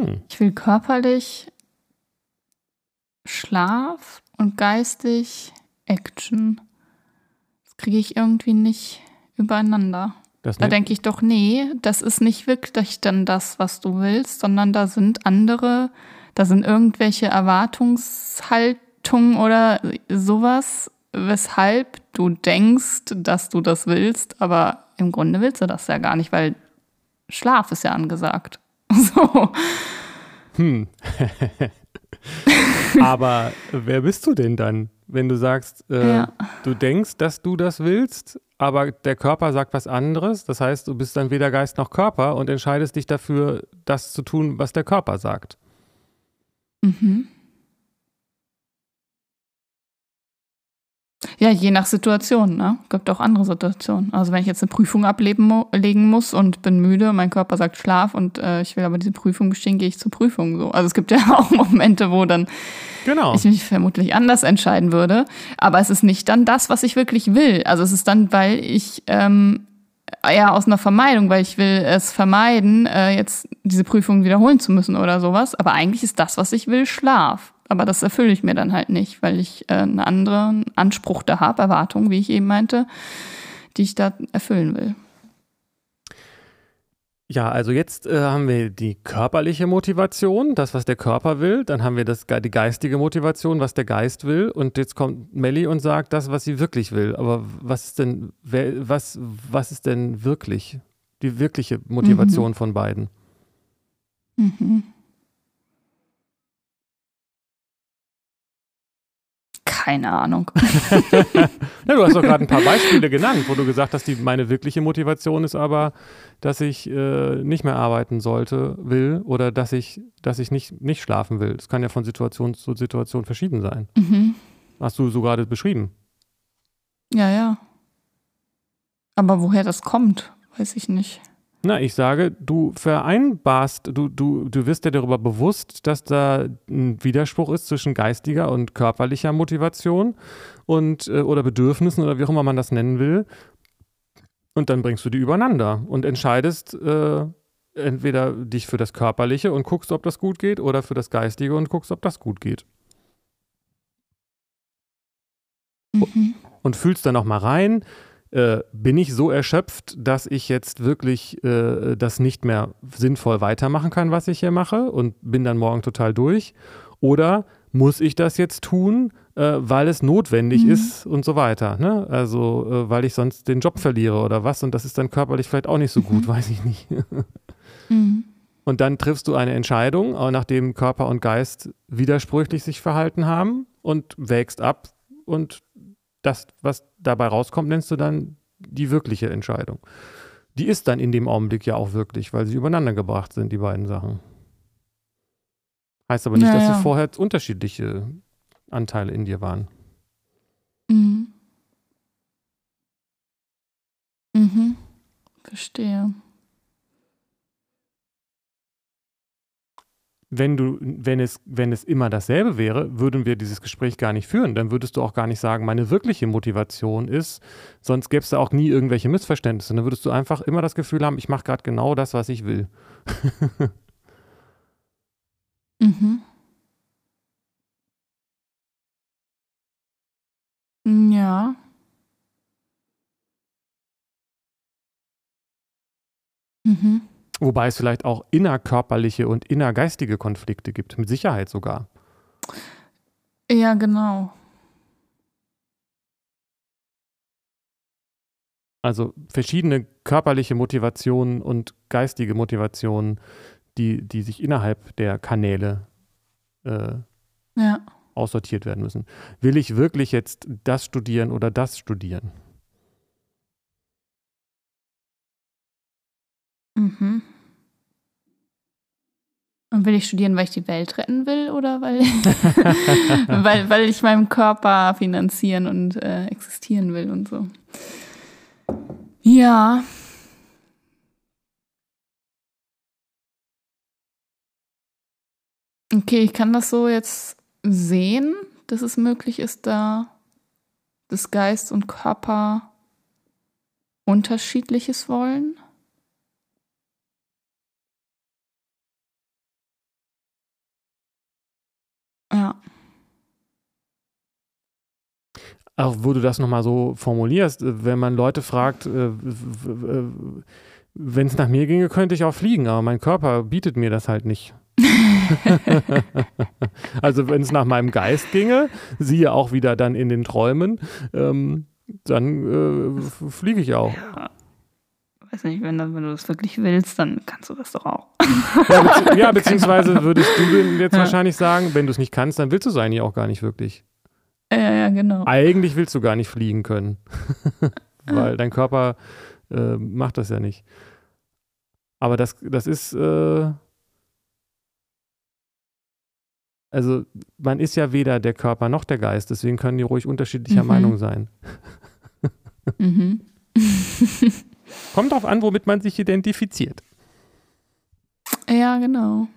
Hm. Ich will körperlich Schlaf und geistig Action. Das kriege ich irgendwie nicht übereinander. Das Da nennt- denke ich doch, nee, das ist nicht wirklich dann das, was du willst, sondern da sind andere, da sind irgendwelche Erwartungshaltungen oder sowas, weshalb du denkst, dass du das willst, aber im Grunde willst du das ja gar nicht, weil Schlaf ist ja angesagt. So. Hm. Aber wer bist du denn dann, wenn du sagst, äh, Ja. du denkst, dass du das willst, aber der Körper sagt was anderes? Das heißt, du bist dann weder Geist noch Körper und entscheidest dich dafür, das zu tun, was der Körper sagt. Mhm. Ja, je nach Situation, ne? Gibt auch andere Situationen. Also wenn ich jetzt eine Prüfung ablegen mu legen muss und bin müde, mein Körper sagt Schlaf und äh, ich will aber diese Prüfung bestehen, gehe ich zur Prüfung so. Also es gibt ja auch Momente, wo dann Genau. ich mich vermutlich anders entscheiden würde. Aber es ist nicht dann das, was ich wirklich will. Also es ist dann, weil ich ähm, ja aus einer Vermeidung, weil ich will es vermeiden, äh, jetzt diese Prüfung wiederholen zu müssen oder sowas. Aber eigentlich ist das, was ich will, Schlaf. Aber das erfülle ich mir dann halt nicht, weil ich äh, einen anderen Anspruch da habe, Erwartung, wie ich eben meinte, die ich da erfüllen will. Ja, also jetzt äh, haben wir die körperliche Motivation, das, was der Körper will. Dann haben wir das, die geistige Motivation, was der Geist will. Und jetzt kommt Melly und sagt das, was sie wirklich will. Aber was ist denn, wer, was, was ist denn wirklich die wirkliche Motivation von beiden? Mhm. Keine Ahnung. Ja, du hast doch gerade ein paar Beispiele genannt, wo du gesagt hast, die, meine wirkliche Motivation ist aber, dass ich äh, nicht mehr arbeiten sollte, will oder dass ich, dass ich nicht, nicht schlafen will. Das kann ja von Situation zu Situation verschieden sein. Mhm. Hast du so gerade beschrieben. Ja, ja. Aber woher das kommt, weiß ich nicht. Na, ich sage, du vereinbarst, du, du, du wirst dir darüber bewusst, dass da ein Widerspruch ist zwischen geistiger und körperlicher Motivation und äh, oder Bedürfnissen oder wie auch immer man das nennen will. Und dann bringst du die übereinander und entscheidest äh, entweder dich für das Körperliche und guckst, ob das gut geht, oder für das Geistige und guckst, ob das gut geht. Mhm. und fühlst dann noch mal rein, äh, bin ich so erschöpft, dass ich jetzt wirklich äh, das nicht mehr sinnvoll weitermachen kann, was ich hier mache und bin dann morgen total durch? Oder muss ich das jetzt tun, äh, weil es notwendig Mhm. ist und so weiter? Ne? Also, äh, weil ich sonst den Job verliere oder was und das ist dann körperlich vielleicht auch nicht so gut, weiß ich nicht. Mhm. Und dann triffst du eine Entscheidung, auch nachdem Körper und Geist widersprüchlich sich verhalten haben und wägst ab und das, was dabei rauskommt, nennst du dann die wirkliche Entscheidung. Die ist dann in dem Augenblick ja auch wirklich, weil sie übereinander gebracht sind, die beiden Sachen. Heißt aber nicht, Ja, dass ja. sie vorher unterschiedliche Anteile in dir waren. Mhm. Mhm. Verstehe. Wenn du, wenn es, wenn es immer dasselbe wäre, würden wir dieses Gespräch gar nicht führen. Dann würdest du auch gar nicht sagen, meine wirkliche Motivation ist, sonst gäbe es da auch nie irgendwelche Missverständnisse. Dann würdest du einfach immer das Gefühl haben, ich mache gerade genau das, was ich will. Mhm. Ja. Mhm. Wobei es vielleicht auch innerkörperliche und innergeistige Konflikte gibt, mit Sicherheit sogar. Ja, genau. Also verschiedene körperliche Motivationen und geistige Motivationen, die, die sich innerhalb der Kanäle äh, Ja. aussortiert werden müssen. Will ich wirklich jetzt das studieren oder das studieren? Mhm. Und will ich studieren, weil ich die Welt retten will oder weil, weil, weil ich meinen Körper finanzieren und äh, existieren will und so? Ja. Okay, ich kann das so jetzt sehen, dass es möglich ist, da das Geist und Körper unterschiedliches wollen. Ja. Auch wo du das nochmal so formulierst, äh, wenn man Leute fragt, äh, wenn es nach mir ginge, könnte ich auch fliegen, aber mein Körper bietet mir das halt nicht. also wenn es nach meinem Geist ginge, siehe auch wieder dann in den Träumen, ähm, dann äh, fliege ich auch. Ja. Weiß nicht, wenn, wenn, du das wirklich willst, dann kannst du das doch auch. Ja, bezieh ja beziehungsweise würdest du jetzt wahrscheinlich sagen, wenn du es nicht kannst, dann willst du es eigentlich auch gar nicht wirklich. Ja, ja, genau. Eigentlich willst du gar nicht fliegen können, weil dein Körper äh, macht das ja nicht. Aber das, das ist, äh, also man ist ja weder der Körper noch der Geist, deswegen können die ruhig unterschiedlicher Mhm. Meinung sein. Mhm. Kommt drauf an, womit man sich identifiziert. Ja, genau.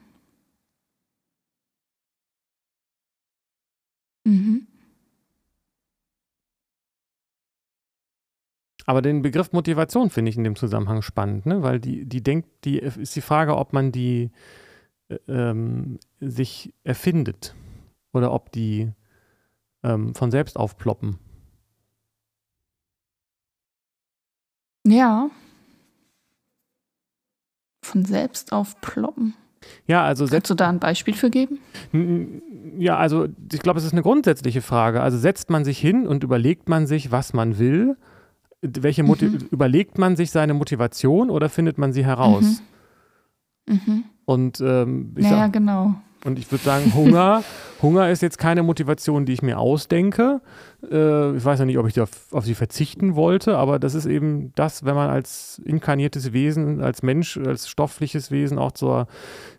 Mhm. Aber den Begriff Motivation finde ich in dem Zusammenhang spannend, ne? weil die, die denkt, die ist die Frage, ob man die äh, ähm, sich erfindet oder ob die ähm, von selbst aufploppen. Ja. Von selbst aufploppen. Ja, also Kannst du da ein Beispiel für geben? ja, also ich glaube, es ist eine grundsätzliche Frage. Also setzt man sich hin und überlegt man sich, was man will? Welche Moti Mhm. überlegt man sich seine Motivation oder findet man sie heraus? Mhm. Und ähm, ich Ja, ja, sag, genau. Und ich würde sagen, Hunger, Hunger ist jetzt keine Motivation, die ich mir ausdenke. Äh, ich weiß ja nicht, ob ich auf, auf sie verzichten wollte, aber das ist eben das, wenn man als inkarniertes Wesen, als Mensch, als stoffliches Wesen auch zur,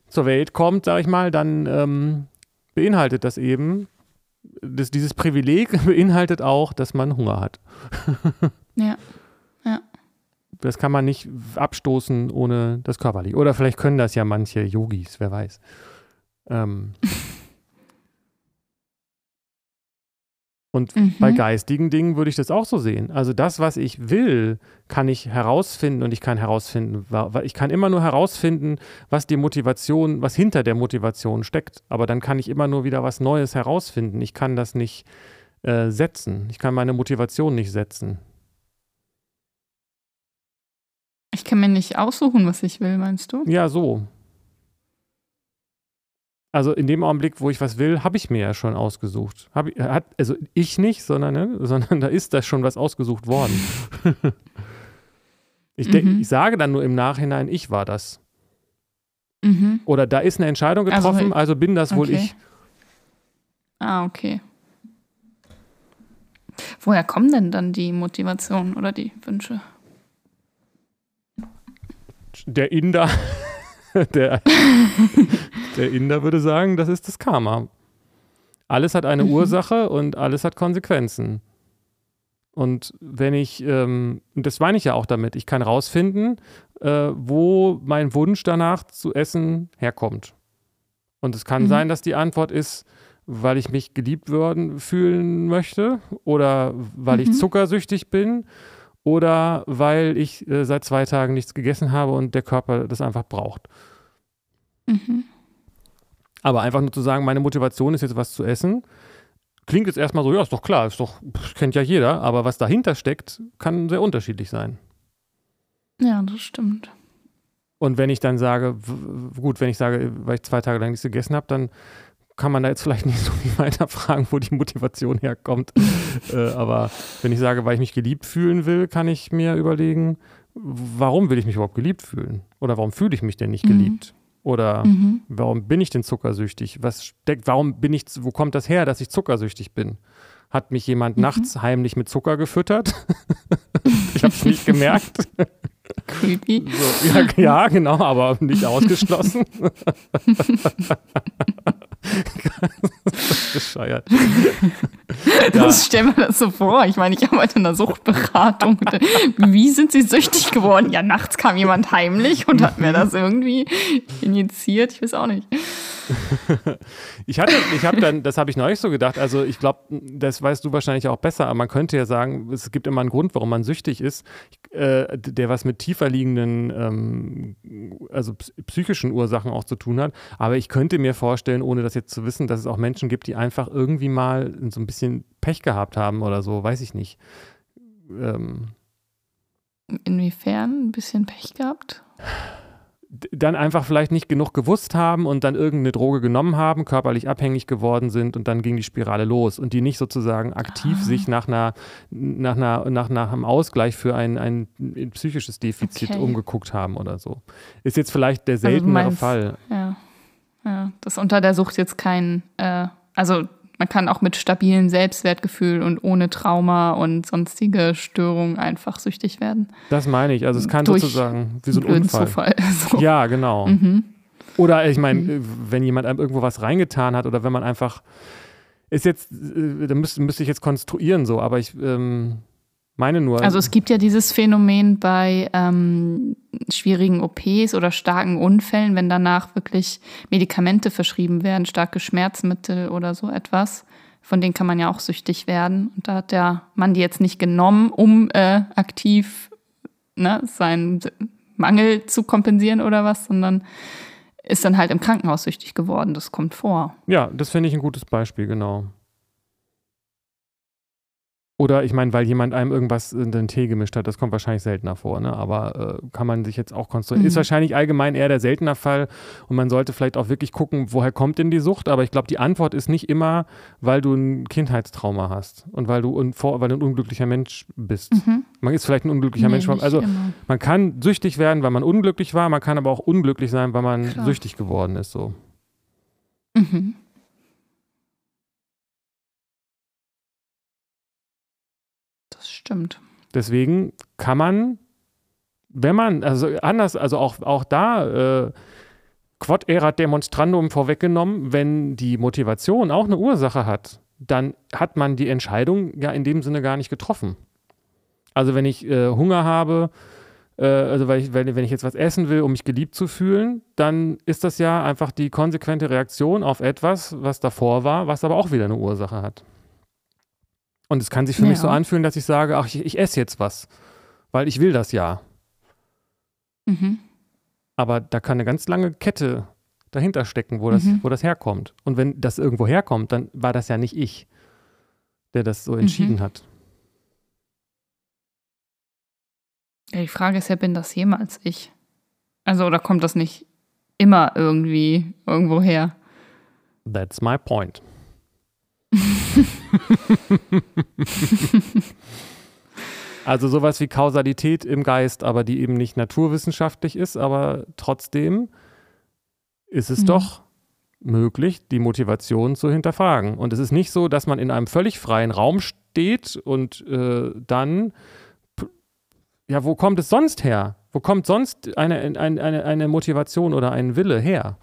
zur Welt kommt, sage ich mal, dann ähm, beinhaltet das eben, das, dieses Privileg beinhaltet auch, dass man Hunger hat. Ja. Das kann man nicht abstoßen ohne das Körperliche. Oder vielleicht können das ja manche Yogis, wer weiß. Ähm, Und Mhm. bei geistigen Dingen würde ich das auch so sehen. Also das, was ich will, kann ich herausfinden und ich kann herausfinden, ich kann immer nur herausfinden, was die Motivation, was hinter der Motivation steckt. Aber dann kann ich immer nur wieder was Neues herausfinden. Ich kann das nicht äh, setzen. Ich kann meine Motivation nicht setzen. Ich kann mir nicht aussuchen, was ich will, meinst du? Ja, so. Also in dem Augenblick, wo ich was will, habe ich mir ja schon ausgesucht. Hab ich, hat, also ich nicht, sondern, ne, sondern da ist da schon was ausgesucht worden. ich, denk, Mhm. ich sage dann nur im Nachhinein, ich war das. Mhm. Oder da ist eine Entscheidung Also, getroffen, also, bin das wohl okay. ich. Ah, okay. Woher kommen denn dann die Motivationen oder die Wünsche? Der Inder, der, der Inder würde sagen, das ist das Karma. Alles hat eine Mhm. Ursache und alles hat Konsequenzen. Und wenn ich, ähm, und das meine ich ja auch damit, ich kann rausfinden, äh, wo mein Wunsch danach zu essen herkommt. Und es kann Mhm. sein, dass die Antwort ist, weil ich mich geliebt worden fühlen möchte oder weil ich Mhm. zuckersüchtig bin oder weil ich äh, seit zwei Tagen nichts gegessen habe und der Körper das einfach braucht. Mhm. Aber einfach nur zu sagen, meine Motivation ist jetzt was zu essen, klingt jetzt erstmal so, ja, ist doch klar, ist doch, kennt ja jeder, aber was dahinter steckt, kann sehr unterschiedlich sein. Ja, das stimmt. Und wenn ich dann sage, gut, wenn ich sage, weil ich zwei Tage lang nichts gegessen habe, dann kann man da jetzt vielleicht nicht so viel weiter fragen, wo die Motivation herkommt. äh, aber wenn ich sage, weil ich mich geliebt fühlen will, kann ich mir überlegen, warum will ich mich überhaupt geliebt fühlen? Oder warum fühle ich mich denn nicht geliebt? Mhm. Oder mhm. warum bin ich denn zuckersüchtig? Was steckt, warum bin ich, wo kommt das her, dass ich zuckersüchtig bin? Hat mich jemand mhm. nachts heimlich mit Zucker gefüttert? ich habe es nicht gemerkt. Creepy. So, ja, ja, genau, aber nicht ausgeschlossen. Bescheuert. Das ja. stell mir das so vor. Ich meine, ich arbeite in der Suchtberatung. Wie sind Sie süchtig geworden? Ja, nachts kam jemand heimlich und hat mir das irgendwie injiziert. Ich weiß auch nicht. ich hatte, ich habe dann, das habe ich neulich so gedacht, also ich glaube, das weißt du wahrscheinlich auch besser, aber man könnte ja sagen, es gibt immer einen Grund, warum man süchtig ist, äh, der was mit tiefer liegenden, ähm, also psychischen Ursachen auch zu tun hat. Aber ich könnte mir vorstellen, ohne das jetzt zu wissen, dass es auch Menschen gibt, die einfach irgendwie mal so ein bisschen Pech gehabt haben oder so, weiß ich nicht. Ähm, Inwiefern? Ein bisschen Pech gehabt? dann einfach vielleicht nicht genug gewusst haben und dann irgendeine Droge genommen haben, körperlich abhängig geworden sind und dann ging die Spirale los und die nicht sozusagen aktiv ah. sich nach einer, nach einer, nach, nach einem Ausgleich für ein, ein psychisches Defizit okay. umgeguckt haben oder so. Ist jetzt vielleicht der also seltenere also Fall. Ja. Ja, das unter der Sucht jetzt kein, äh, also man kann auch mit stabilem Selbstwertgefühl und ohne Trauma und sonstige Störungen einfach süchtig werden. Das meine ich. Also es kann sozusagen wie so ein Unfall. Zufall. So. Ja, genau. Mhm. Oder ich meine, mhm. wenn jemand einem irgendwo was reingetan hat oder wenn man einfach ist jetzt, äh, da müsste, müsste ich jetzt konstruieren so, aber ich ähm, meine nur. Also es gibt ja dieses Phänomen bei ähm, schwierigen OPs oder starken Unfällen, wenn danach wirklich Medikamente verschrieben werden, starke Schmerzmittel oder so etwas. Von denen kann man ja auch süchtig werden. Und da hat der Mann die jetzt nicht genommen, um äh, aktiv ne, seinen Mangel zu kompensieren oder was, sondern ist dann halt im Krankenhaus süchtig geworden. Das kommt vor. Ja, das finde ich ein gutes Beispiel, genau. Oder ich meine, weil jemand einem irgendwas in den Tee gemischt hat, das kommt wahrscheinlich seltener vor, ne? aber äh, kann man sich jetzt auch konstruieren. Mhm. Ist wahrscheinlich allgemein eher der seltener Fall und man sollte vielleicht auch wirklich gucken, woher kommt denn die Sucht, aber ich glaube, die Antwort ist nicht immer, weil du ein Kindheitstrauma hast und weil du, un weil du ein unglücklicher Mensch bist. Mhm. Man ist vielleicht ein unglücklicher nee, Mensch, also immer. man kann süchtig werden, weil man unglücklich war, man kann aber auch unglücklich sein, weil man Klar. süchtig geworden ist. So. Mhm. Stimmt. Deswegen kann man, wenn man, also anders, also auch, auch da, äh, quod erat demonstrandum vorweggenommen, wenn die Motivation auch eine Ursache hat, dann hat man die Entscheidung ja in dem Sinne gar nicht getroffen. Also wenn ich äh, Hunger habe, äh, also weil ich, wenn, wenn ich jetzt was essen will, um mich geliebt zu fühlen, dann ist das ja einfach die konsequente Reaktion auf etwas, was davor war, was aber auch wieder eine Ursache hat. Und es kann sich für ja. mich so anfühlen, dass ich sage, ach, ich, ich esse jetzt was, weil ich will das ja. Mhm. Aber da kann eine ganz lange Kette dahinter stecken, wo das, mhm. wo das herkommt. Und wenn das irgendwo herkommt, dann war das ja nicht ich, der das so entschieden mhm. hat. Ja, die Frage ist ja, bin das jemals ich? Also, oder kommt das nicht immer irgendwie irgendwo her? That's my point. also sowas wie Kausalität im Geist, aber die eben nicht naturwissenschaftlich ist, aber trotzdem ist es mhm. doch möglich, die Motivation zu hinterfragen. Und es ist nicht so, dass man in einem völlig freien Raum steht und äh, dann, ja, wo kommt es sonst her? Wo kommt sonst eine, eine, eine, eine Motivation oder ein Wille her?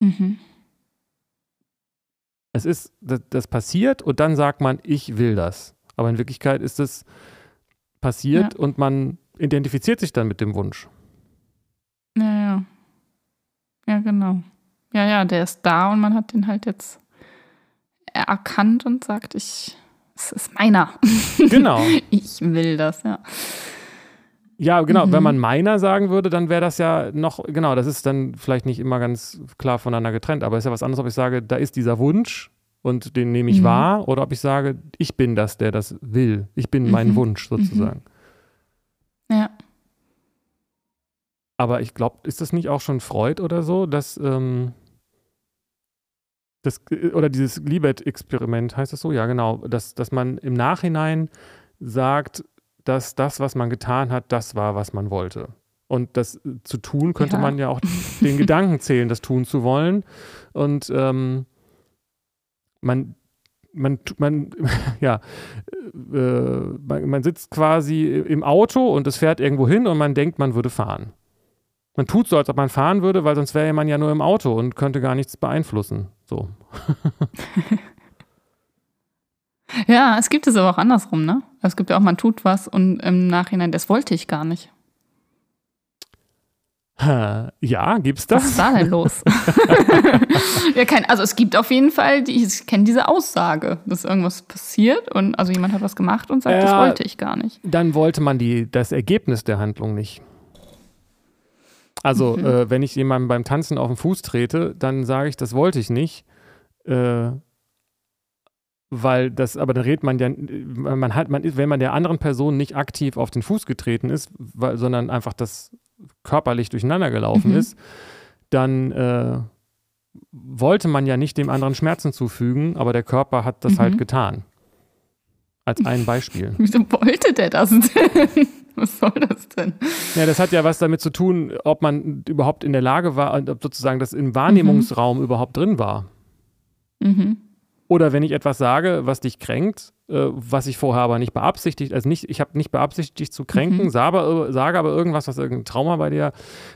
Mhm. Es ist, das, das, passiert und dann sagt man, ich will das. Aber in Wirklichkeit ist es passiert ja. und man identifiziert sich dann mit dem Wunsch. Ja, ja. Ja, genau. Ja, ja, der ist da und man hat den halt jetzt erkannt und sagt, ich, es ist meiner. Genau. ich will das, ja. Ja, genau. Mhm. Wenn man meiner sagen würde, dann wäre das ja noch, genau, das ist dann vielleicht nicht immer ganz klar voneinander getrennt, aber es ist ja was anderes, ob ich sage, da ist dieser Wunsch und den nehme ich mhm. wahr oder ob ich sage, ich bin das, der das will. Ich bin mein mhm. Wunsch sozusagen. Mhm. Ja. Aber ich glaube, ist das nicht auch schon Freud oder so, dass, ähm, das, oder dieses Libet-Experiment, heißt das so? Ja, genau. Dass, dass man im Nachhinein sagt, dass das, was man getan hat, das war, was man wollte. Und das zu tun, könnte ja. man ja auch den Gedanken zählen, das tun zu wollen. Und ähm, man, man, man, ja, äh, man, man sitzt quasi im Auto und es fährt irgendwo hin und man denkt, man würde fahren. Man tut so, als ob man fahren würde, weil sonst wäre man ja nur im Auto und könnte gar nichts beeinflussen. So. ja, es gibt es aber auch andersrum, ne? Es gibt ja auch, man tut was und im Nachhinein, das wollte ich gar nicht. Ja, gibt's das? Was ist da denn los? ja, kein, also es gibt auf jeden Fall, die, ich kenne diese Aussage, dass irgendwas passiert und also jemand hat was gemacht und sagt, ja, das wollte ich gar nicht. Dann wollte man die, das Ergebnis der Handlung nicht. Also, mhm. äh, wenn ich jemandem beim Tanzen auf den Fuß trete, dann sage ich, das wollte ich nicht. Äh, weil das, aber da redet man ja, man hat, man, wenn man der anderen Person nicht aktiv auf den Fuß getreten ist, weil, sondern einfach das körperlich durcheinander gelaufen mhm. ist, dann äh, wollte man ja nicht dem anderen Schmerzen zufügen, aber der Körper hat das halt mhm. halt getan. Als ein Beispiel. Wieso wollte der das denn? Was soll das denn? Ja, das hat ja was damit zu tun, ob man überhaupt in der Lage war, ob sozusagen das im Wahrnehmungsraum mhm. überhaupt drin war. Mhm. Oder wenn ich etwas sage, was dich kränkt, äh, was ich vorher aber nicht beabsichtigt, also nicht, ich habe nicht beabsichtigt, dich zu kränken, mhm. sage, sage, aber irgendwas, was irgendein Trauma bei dir,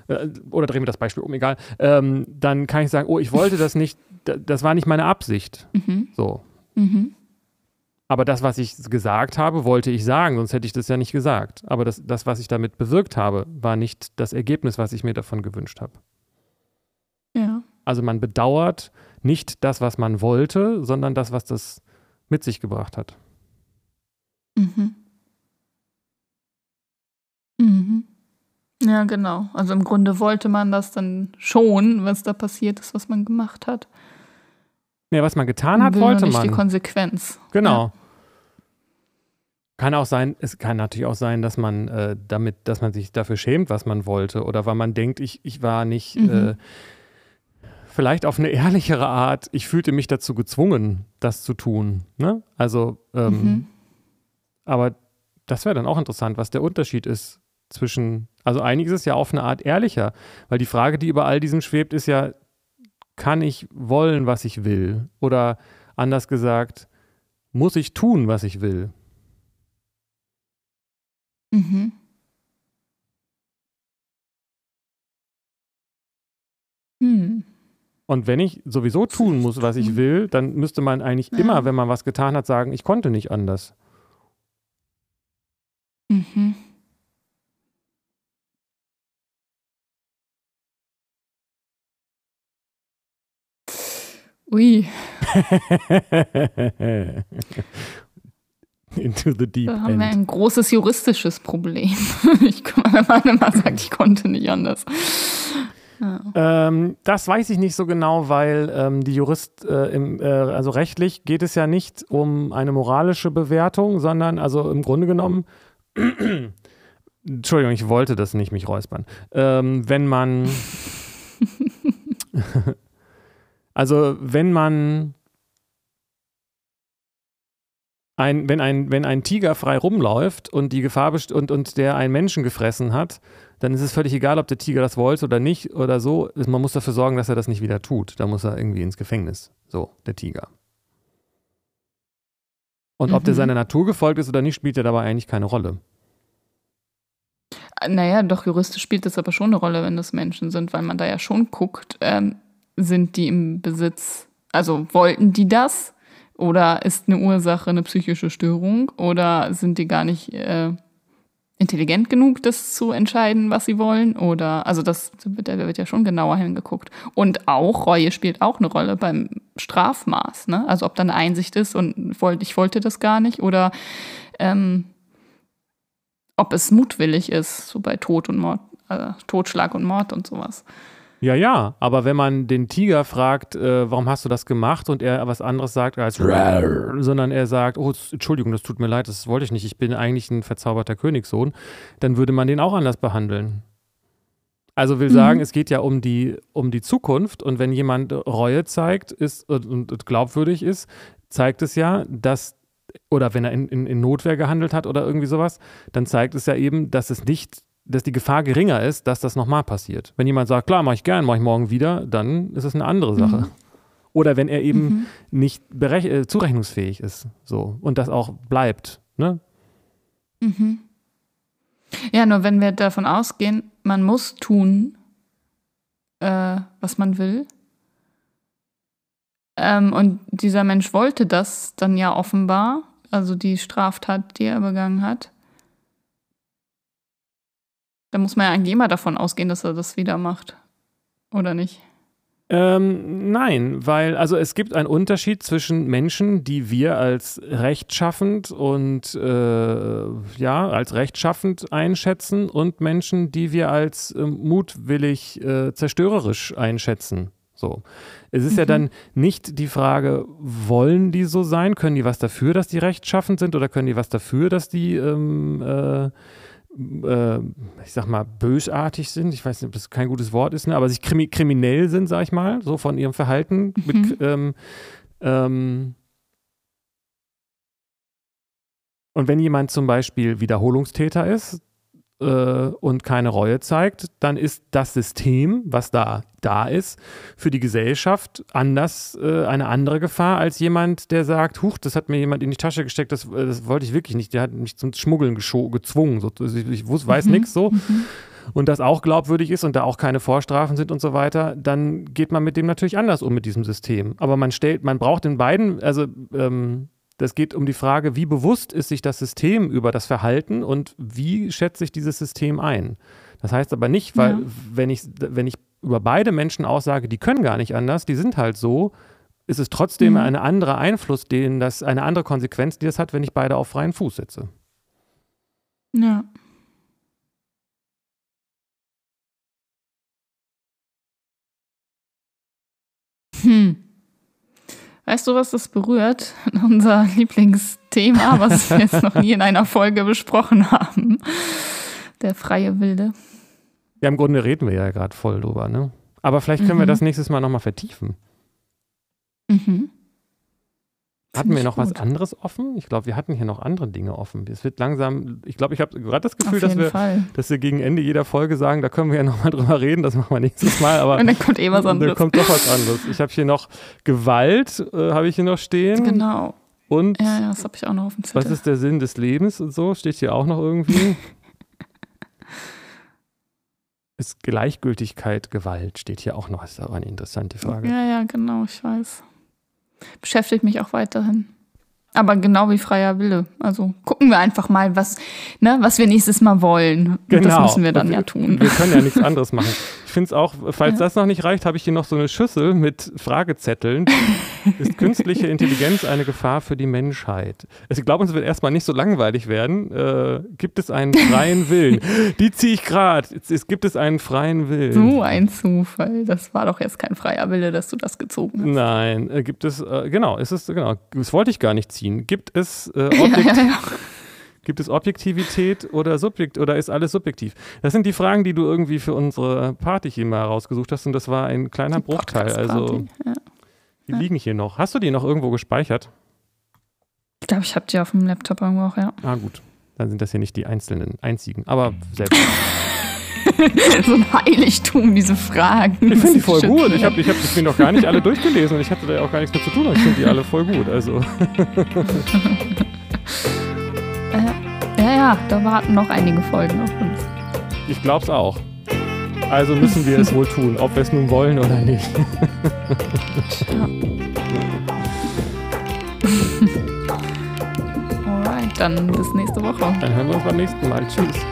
äh, oder drehen wir das Beispiel um, egal, ähm, dann kann ich sagen, oh, ich wollte das nicht, das war nicht meine Absicht. Mhm. So. Mhm. Aber das, was ich gesagt habe, wollte ich sagen, sonst hätte ich das ja nicht gesagt. Aber das, das was ich damit bewirkt habe, war nicht das Ergebnis, was ich mir davon gewünscht habe. Ja. Also man bedauert nicht das, was man wollte, sondern das, was das mit sich gebracht hat. Mhm. Mhm. Ja, genau. Also im Grunde wollte man das dann schon, was da passiert ist, was man gemacht hat. Ja, was man getan hat, wollte nicht man. die Konsequenz. Genau. Ja. Kann auch sein, es kann natürlich auch sein, dass man äh, damit, dass man sich dafür schämt, was man wollte, oder weil man denkt, ich, ich war nicht, mhm. äh, vielleicht auf eine ehrlichere Art, ich fühlte mich dazu gezwungen, das zu tun. Ne? Also, ähm, mhm. aber das wäre dann auch interessant, was der Unterschied ist zwischen, also einiges ist ja auf eine Art ehrlicher, weil die Frage, die über all diesem schwebt, ist ja, kann ich wollen, was ich will? Oder anders gesagt, muss ich tun, was ich will? Mhm. Hm. Und wenn ich sowieso tun muss, was ich will, dann müsste man eigentlich ja. immer, wenn man was getan hat, sagen, ich konnte nicht anders. Mhm. Ui. Into the deep da haben end. wir ein großes juristisches Problem. Ich, wenn man immer sagt, ich konnte nicht anders. Ähm, das weiß ich nicht so genau, weil ähm, die Jurist, äh, im, äh, also rechtlich geht es ja nicht um eine moralische Bewertung, sondern also im Grunde genommen, Entschuldigung, ich wollte das nicht, mich räuspern. Ähm, wenn man, also wenn man ein, wenn, ein, wenn ein Tiger frei rumläuft und die Gefahr und, und der einen Menschen gefressen hat, dann ist es völlig egal, ob der Tiger das wollte oder nicht oder so. Man muss dafür sorgen, dass er das nicht wieder tut. Da muss er irgendwie ins Gefängnis. So, der Tiger. Und mhm. ob der mhm. seiner Natur gefolgt ist oder nicht, spielt ja dabei eigentlich keine Rolle. Naja, doch, juristisch spielt das aber schon eine Rolle, wenn das Menschen sind, weil man da ja schon guckt, ähm, sind die im Besitz, also wollten die das? Oder ist eine Ursache eine psychische Störung? Oder sind die gar nicht äh, intelligent genug, das zu entscheiden, was sie wollen? Oder, also das da wird ja schon genauer hingeguckt. Und auch, Reue spielt auch eine Rolle beim Strafmaß, ne? Also ob da eine Einsicht ist und ich wollte das gar nicht oder ähm, ob es mutwillig ist, so bei Tod und Mord, äh, Totschlag und Mord und sowas. Ja, ja, aber wenn man den Tiger fragt, äh, warum hast du das gemacht und er was anderes sagt als sondern er sagt, oh, Entschuldigung, das tut mir leid, das wollte ich nicht, ich bin eigentlich ein verzauberter Königssohn, dann würde man den auch anders behandeln. Also will sagen, mhm. es geht ja um die, um die Zukunft und wenn jemand Reue zeigt ist, und, und glaubwürdig ist, zeigt es ja, dass, oder wenn er in, in, in Notwehr gehandelt hat oder irgendwie sowas, dann zeigt es ja eben, dass es nicht, dass die Gefahr geringer ist, dass das nochmal passiert. Wenn jemand sagt, klar, mache ich gern, mache ich morgen wieder, dann ist es eine andere Sache. Mhm. Oder wenn er eben mhm. nicht äh, zurechnungsfähig ist, so und das auch bleibt, ne? Mhm. Ja, nur wenn wir davon ausgehen, man muss tun, äh, was man will. Ähm, und dieser Mensch wollte das dann ja offenbar, also die Straftat, die er begangen hat. Da muss man ja eigentlich immer davon ausgehen, dass er das wieder macht. Oder nicht? Ähm, nein, weil also es gibt einen Unterschied zwischen Menschen, die wir als rechtschaffend und äh, ja als rechtschaffend einschätzen und Menschen, die wir als äh, mutwillig äh, zerstörerisch einschätzen. So, es ist mhm. ja dann nicht die Frage, wollen die so sein? Können die was dafür, dass die rechtschaffend sind oder können die was dafür, dass die ähm, äh, äh, ich sag mal, bösartig sind. Ich weiß nicht, ob das kein gutes Wort ist, ne? aber sich krimi kriminell sind, sag ich mal, so von ihrem Verhalten. Mhm. Mit, ähm, ähm, und wenn jemand zum Beispiel Wiederholungstäter ist, äh, und keine Reue zeigt, dann ist das System, was da da ist, für die Gesellschaft anders äh, eine andere Gefahr als jemand, der sagt, huch, das hat mir jemand in die Tasche gesteckt, das, äh, das wollte ich wirklich nicht, der hat mich zum Schmuggeln gezwungen, so, also ich, ich weiß mhm. nichts so. Mhm. Und das auch glaubwürdig ist und da auch keine Vorstrafen sind und so weiter, dann geht man mit dem natürlich anders um mit diesem System. Aber man stellt, man braucht in beiden, also ähm, das geht um die Frage, wie bewusst ist sich das System über das Verhalten und wie schätze ich dieses System ein. Das heißt aber nicht, weil ja. wenn, ich, wenn ich über beide Menschen aussage, die können gar nicht anders, die sind halt so, ist es trotzdem mhm. ein anderer Einfluss, den das, eine andere Konsequenz, die das hat, wenn ich beide auf freien Fuß setze. Ja. Hm. Weißt du, was das berührt? Unser Lieblingsthema, was wir jetzt noch nie in einer Folge besprochen haben. Der freie Wilde. Ja, im Grunde reden wir ja gerade voll drüber, ne? Aber vielleicht können mhm. wir das nächstes Mal nochmal vertiefen. Mhm. Hatten wir noch gut. was anderes offen? Ich glaube, wir hatten hier noch andere Dinge offen. Es wird langsam, ich glaube, ich habe gerade das Gefühl, dass wir, dass wir gegen Ende jeder Folge sagen, da können wir ja nochmal drüber reden, das machen wir nächstes Mal. Aber Und dann kommt eh was anderes. Dann kommt doch was anderes. Ich habe hier noch Gewalt, äh, habe ich hier noch stehen. Genau. Und ja, ja, das habe ich auch noch auf dem Zettel. Was ist der Sinn des Lebens und so? Steht hier auch noch irgendwie. ist Gleichgültigkeit Gewalt, steht hier auch noch. Das ist aber eine interessante Frage. Ja, ja, genau, ich weiß beschäftigt mich auch weiterhin. Aber genau wie freier Wille. Also gucken wir einfach mal, was, ne, was wir nächstes Mal wollen. Genau. Und das müssen wir dann wir, ja tun. Wir können ja nichts anderes machen. finde es auch, falls ja. das noch nicht reicht, habe ich hier noch so eine Schüssel mit Fragezetteln. Ist künstliche Intelligenz eine Gefahr für die Menschheit? Also ich glaube, uns wird erstmal nicht so langweilig werden. Äh, gibt es einen freien Willen? Die ziehe ich gerade. Es gibt es einen freien Willen. So ein Zufall. Das war doch jetzt kein freier Wille, dass du das gezogen hast. Nein, äh, gibt es, äh, genau, ist es, genau, das wollte ich gar nicht ziehen. Gibt es äh, Objekt ja, ja, Gibt es Objektivität oder Subjekt oder ist alles subjektiv? Das sind die Fragen, die du irgendwie für unsere Party hier mal rausgesucht hast und das war ein kleiner die Bruchteil. Also ja. die ja. liegen hier noch. Hast du die noch irgendwo gespeichert? Ich glaube, ich habe die auf dem Laptop irgendwo auch, ja. Ah, gut. Dann sind das hier nicht die einzelnen, einzigen, aber selbst. so ein Heiligtum, diese Fragen. Ich finde die voll gut. Ich habe ich hab, ich noch gar nicht alle durchgelesen und ich hatte da auch gar nichts mit zu tun. Ich finde die alle voll gut. Also. Äh, ja, ja, da warten noch einige Folgen auf uns. Ich glaub's auch. Also müssen wir es wohl tun, ob wir es nun wollen oder nicht. Alright, dann bis nächste Woche. Dann hören wir uns beim nächsten Mal. Tschüss.